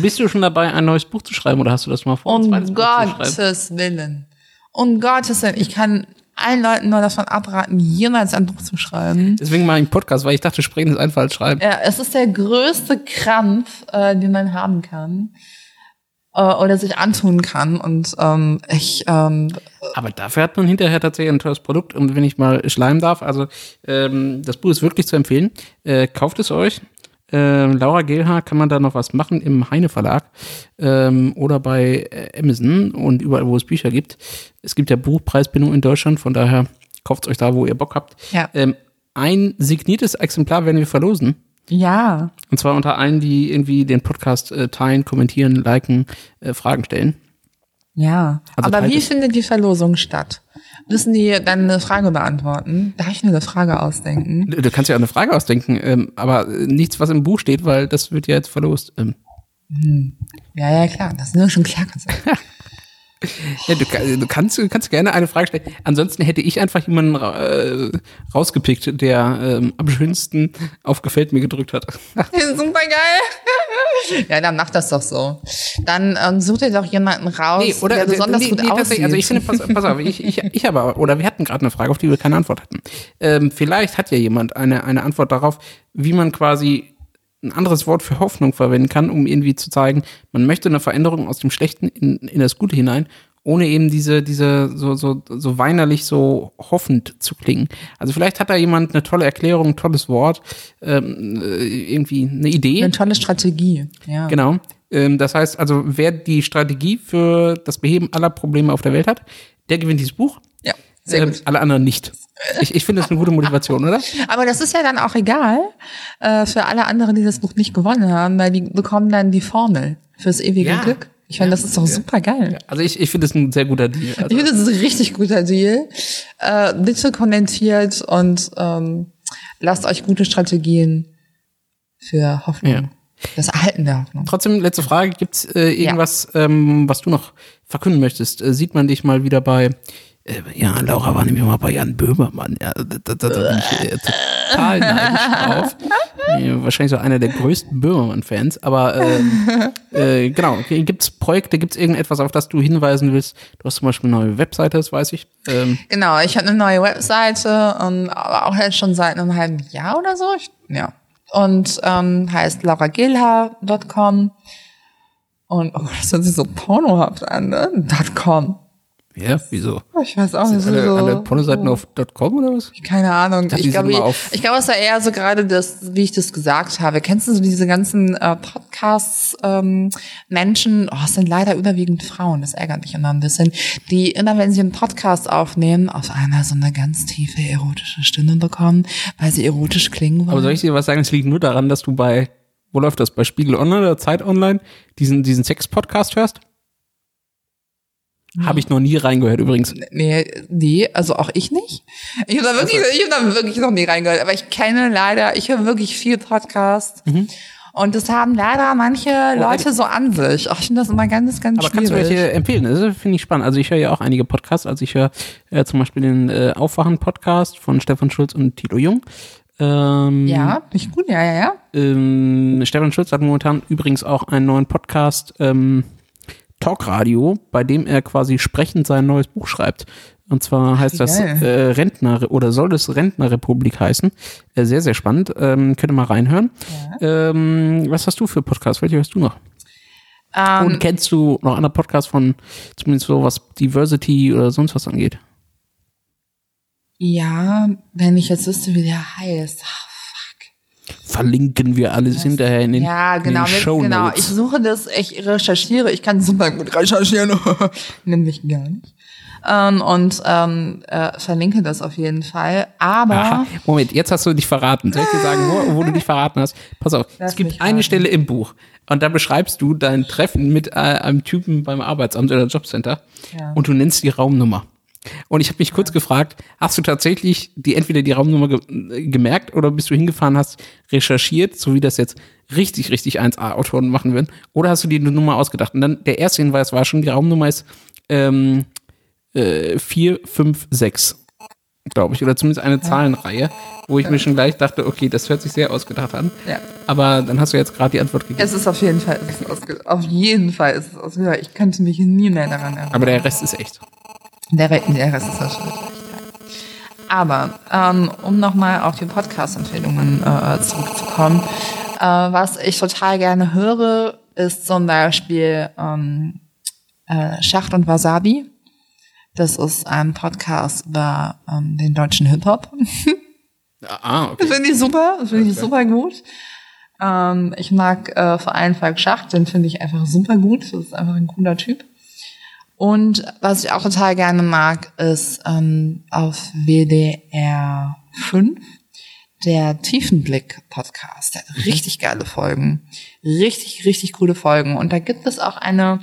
bist du schon dabei, ein neues Buch zu schreiben oder hast du das mal vor? Um Gottes Willen. Um Gottes Willen. Ich kann allen Leuten nur davon abraten, jemals ein Buch zu schreiben. Deswegen mache ich einen Podcast, weil ich dachte, sprechen ist einfach als schreiben. Ja, es ist der größte Krampf, äh, den man haben kann äh, oder sich antun kann. Und ähm, ich ähm, Aber dafür hat man hinterher tatsächlich ein tolles Produkt. Und wenn ich mal schleimen darf, also ähm, das Buch ist wirklich zu empfehlen. Äh, kauft es euch. Ähm, Laura Gehlhaar kann man da noch was machen im Heine Verlag ähm, oder bei äh, Amazon und überall, wo es Bücher gibt. Es gibt ja Buchpreisbindung in Deutschland, von daher kauft es euch da, wo ihr Bock habt. Ja. Ähm, ein signiertes Exemplar werden wir verlosen. ja, Und zwar unter allen, die irgendwie den Podcast äh, teilen, kommentieren, liken, äh, Fragen stellen. Ja. Also Aber wie findet die Verlosung statt? Müssen die dann eine Frage beantworten? Darf ich mir eine Frage ausdenken? Du, du kannst ja auch eine Frage ausdenken, ähm, aber nichts, was im Buch steht, weil das wird ja jetzt verlost. Ähm, Ja, ja, klar. Das ist nur schon klar gesagt. ja, du, du, kannst, du kannst gerne eine Frage stellen. Ansonsten hätte ich einfach jemanden äh, rausgepickt, der ähm, am schönsten auf Gefällt mir gedrückt hat. Super geil. ja, dann mach das doch so. Dann ähm, such dir doch jemanden raus, der besonders nee, gut nee, aussieht. Also ich finde, pass, pass auf, ich, ich, ich habe, oder wir hatten gerade eine Frage, auf die wir keine Antwort hatten. Ähm, vielleicht hat ja jemand eine, eine Antwort darauf, wie man quasi ein anderes Wort für Hoffnung verwenden kann, um irgendwie zu zeigen, man möchte eine Veränderung aus dem Schlechten in, in das Gute hinein, ohne eben diese, diese so, so, so weinerlich, so hoffend zu klingen. Also vielleicht hat da jemand eine tolle Erklärung, ein tolles Wort, ähm, äh, irgendwie eine Idee. eine tolle Strategie. Ja. Genau. Ähm, das heißt also, wer die Strategie für das Beheben aller Probleme auf der Welt hat, der gewinnt dieses Buch. Ja, sehr Ähm, gut. alle anderen nicht. Ich, ich finde das eine gute Motivation, oder? Aber das ist ja dann auch egal äh, für alle anderen, die das Buch nicht gewonnen haben, weil die bekommen dann die Formel fürs ewige Ja. Glück. Ich finde, das ist doch super geil. Also ich, ich finde das ein sehr guter Deal. Ich Also, finde, das ist ein richtig guter Deal. Äh, bitte kommentiert und ähm, lasst euch gute Strategien für Hoffnung. Ja. Das Erhalten der Hoffnung. trotzdem, letzte Frage, gibt's äh, irgendwas, ähm, was du noch verkünden möchtest? Äh, sieht man dich mal wieder bei ja, Laura war nämlich mal bei Jan Böhmermann. Ja, da, da, da bin ich äh, total neidisch drauf. Äh, wahrscheinlich so einer der größten Böhmermann-Fans. Aber ähm, äh, genau, okay, gibt's Projekte, gibt's irgendetwas, auf das du hinweisen willst? Du hast zum Beispiel eine neue Webseite, das weiß ich. Ähm, Genau, ich habe eine neue Webseite, ähm, aber auch jetzt schon seit einem halben Jahr oder so. Ich, ja. Und ähm, heißt lauragilha.com. Und oh, das hört sich so pornohaft an, ne? .com. ja, wieso? Ich weiß auch nicht. Alle, so, alle Pornoseiten auf .com oder was? Keine Ahnung. Ich glaube, ich, auf- ich glaube, es war eher so gerade das, wie ich das gesagt habe. Kennst du so diese ganzen äh, Podcasts, ähm, Menschen, oh, es sind leider überwiegend Frauen, das ärgert mich immer ein bisschen, die immer, wenn sie einen Podcast aufnehmen, auf einmal so eine ganz tiefe erotische Stimme bekommen, weil sie erotisch klingen wollen. Aber soll ich dir was sagen? Es liegt nur daran, dass du bei, wo läuft das? Bei Spiegel Online oder Zeit Online diesen, diesen Sex-Podcast hörst? Habe ich noch nie reingehört übrigens. Nee, nee, also auch ich nicht. Ich habe da wirklich, Also ich habe da wirklich noch nie reingehört. Aber ich kenne leider, ich höre wirklich viel Podcast. Mhm. Und das haben leider manche Leute so an sich. Ach, ich finde das immer ganz, ganz Aber kannst du schwierig. welche empfehlen? Das finde ich spannend. Also ich höre ja auch einige Podcasts. Also ich höre äh, zum Beispiel den äh, Aufwachen-Podcast von Stefan Schulz und Tilo Jung. Ähm, ja, nicht gut, ja, ja, ja. Ähm, Stefan Schulz hat momentan übrigens auch einen neuen Podcast, ähm, Talkradio, bei dem er quasi sprechend sein neues Buch schreibt. Und zwar heißt das äh, Rentner oder soll es Rentnerrepublik heißen. Äh, sehr, sehr spannend. Ähm, könnt ihr mal reinhören. Ähm, was hast du für Podcasts? Welche hörst du noch? Ähm, Und kennst du noch andere Podcasts von zumindest so was Diversity oder sonst was angeht? ja, wenn ich jetzt wüsste, wie der heißt. Verlinken wir alles hinterher in den, Ja, genau, den Show genau. Ich suche das, ich recherchiere, ich kann super gut recherchieren. Nenn mich gar nicht. Ähm, und ähm, äh, verlinke das auf jeden Fall. Aber Aha. Moment, jetzt hast du dich verraten. Soll ich dir sagen, wo, wo du dich verraten hast? Pass auf, Lass es gibt eine raten. Stelle im Buch und da beschreibst du dein Treffen mit äh, einem Typen beim Arbeitsamt oder Jobcenter Ja. und du nennst die Raumnummer. Und ich habe mich kurz gefragt, hast du tatsächlich die entweder die Raumnummer ge gemerkt oder bist du hingefahren, hast recherchiert, so wie das jetzt richtig, richtig 1A-Autoren machen würden, oder hast du die Nummer ausgedacht? Und dann der erste Hinweis war schon, die Raumnummer ist ähm, äh, 456 glaube ich, oder zumindest eine Zahlenreihe, wo ich mir schon gleich dachte, okay, das hört sich sehr ausgedacht an. Ja. Aber dann hast du jetzt gerade die Antwort gegeben. es ist auf jeden Fall, es ist ausge auf jeden Fall ist es ausgedacht. Ich könnte mich nie mehr daran erinnern. Aber der Rest ist echt. Der, Re- der Rest ist wahrscheinlich. Aber ähm, um nochmal auf die Podcast-Empfehlungen äh, zurückzukommen, äh, was ich total gerne höre, ist zum Beispiel ähm, äh, Schacht und Wasabi. Das ist ein Podcast über ähm, den deutschen Hip-Hop. Ah, okay. Finde ich super, finde ich super gut. Ähm, ich mag äh, vor allem Falk Schacht, den finde ich einfach super gut. Das ist einfach ein cooler Typ. Und was ich auch total gerne mag, ist ähm, auf WDR 5 der Tiefenblick-Podcast. Der hat richtig geile Folgen. Richtig, richtig coole Folgen. Und da gibt es auch eine,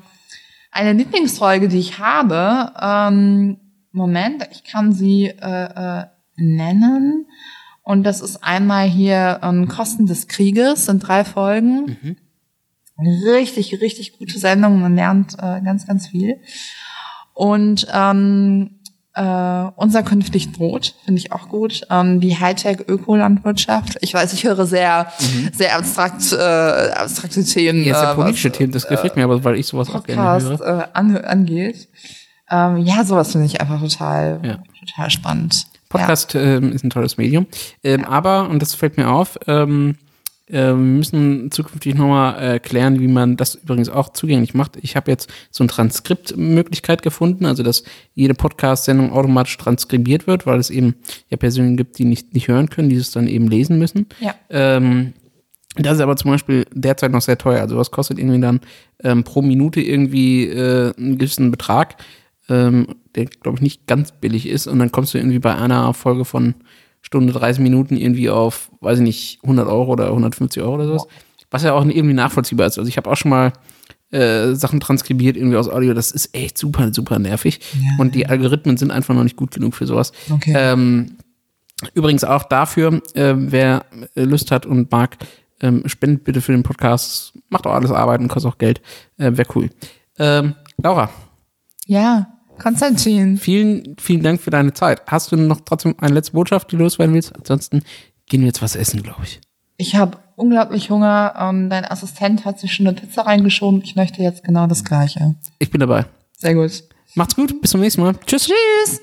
eine Lieblingsfolge, die ich habe. Ähm, Moment, ich kann sie äh, äh, nennen. Und das ist einmal hier ähm, Kosten des Krieges, sind drei Folgen. Richtig, richtig gute Sendung, man lernt äh, ganz, ganz viel. Und ähm, äh, unser künftig Brot finde ich auch gut. Ähm, die Hightech-Ökolandwirtschaft. Ich weiß, ich höre sehr, sehr abstrakt, äh, abstrakte Themen. Jetzt der äh, politische was, Themen, das gefällt mir aber, weil ich sowas auch gerne Podcast höre. äh, an, angeht. Ähm, ja, sowas finde ich einfach total, Ja. total spannend. Podcast ähm, ist ein tolles Medium. Ähm, Aber, und das fällt mir auf, ähm, äh, wir müssen zukünftig nochmal äh, klären, wie man das übrigens auch zugänglich macht. Ich habe jetzt so eine Transkriptmöglichkeit gefunden, also dass jede Podcast-Sendung automatisch transkribiert wird, weil es eben ja Personen gibt, die nicht, nicht hören können, die es dann eben lesen müssen. Ja. Ähm, das ist aber zum Beispiel derzeit noch sehr teuer. Also was kostet irgendwie dann ähm, pro Minute irgendwie äh, einen gewissen Betrag, ähm, der glaube ich nicht ganz billig ist. Und dann kommst du irgendwie bei einer Folge von Stunde 30 Minuten irgendwie auf, weiß ich nicht, 100 Euro oder 150 Euro oder sowas. Was ja auch irgendwie nachvollziehbar ist. Also ich habe auch schon mal äh, Sachen transkribiert irgendwie aus Audio. Das ist echt super, super nervig. Und die Algorithmen sind einfach noch nicht gut genug für sowas. Okay. Ähm, Übrigens auch dafür, äh, wer äh, Lust hat und mag, ähm, spendet bitte für den Podcast. Macht auch alles Arbeit und kostet auch Geld. Äh, Wäre cool. Ähm, Laura, Ja, Konstantin. vielen, vielen Dank für deine Zeit. Hast du noch trotzdem eine letzte Botschaft, die du loswerden willst? Ansonsten gehen wir jetzt was essen, glaube ich. Ich habe unglaublich Hunger. Ähm, dein Assistent hat sich schon eine Pizza reingeschoben. Ich möchte jetzt genau das Gleiche. Ich bin dabei. Sehr gut. Macht's gut, bis zum nächsten Mal. Tschüss. Tschüss.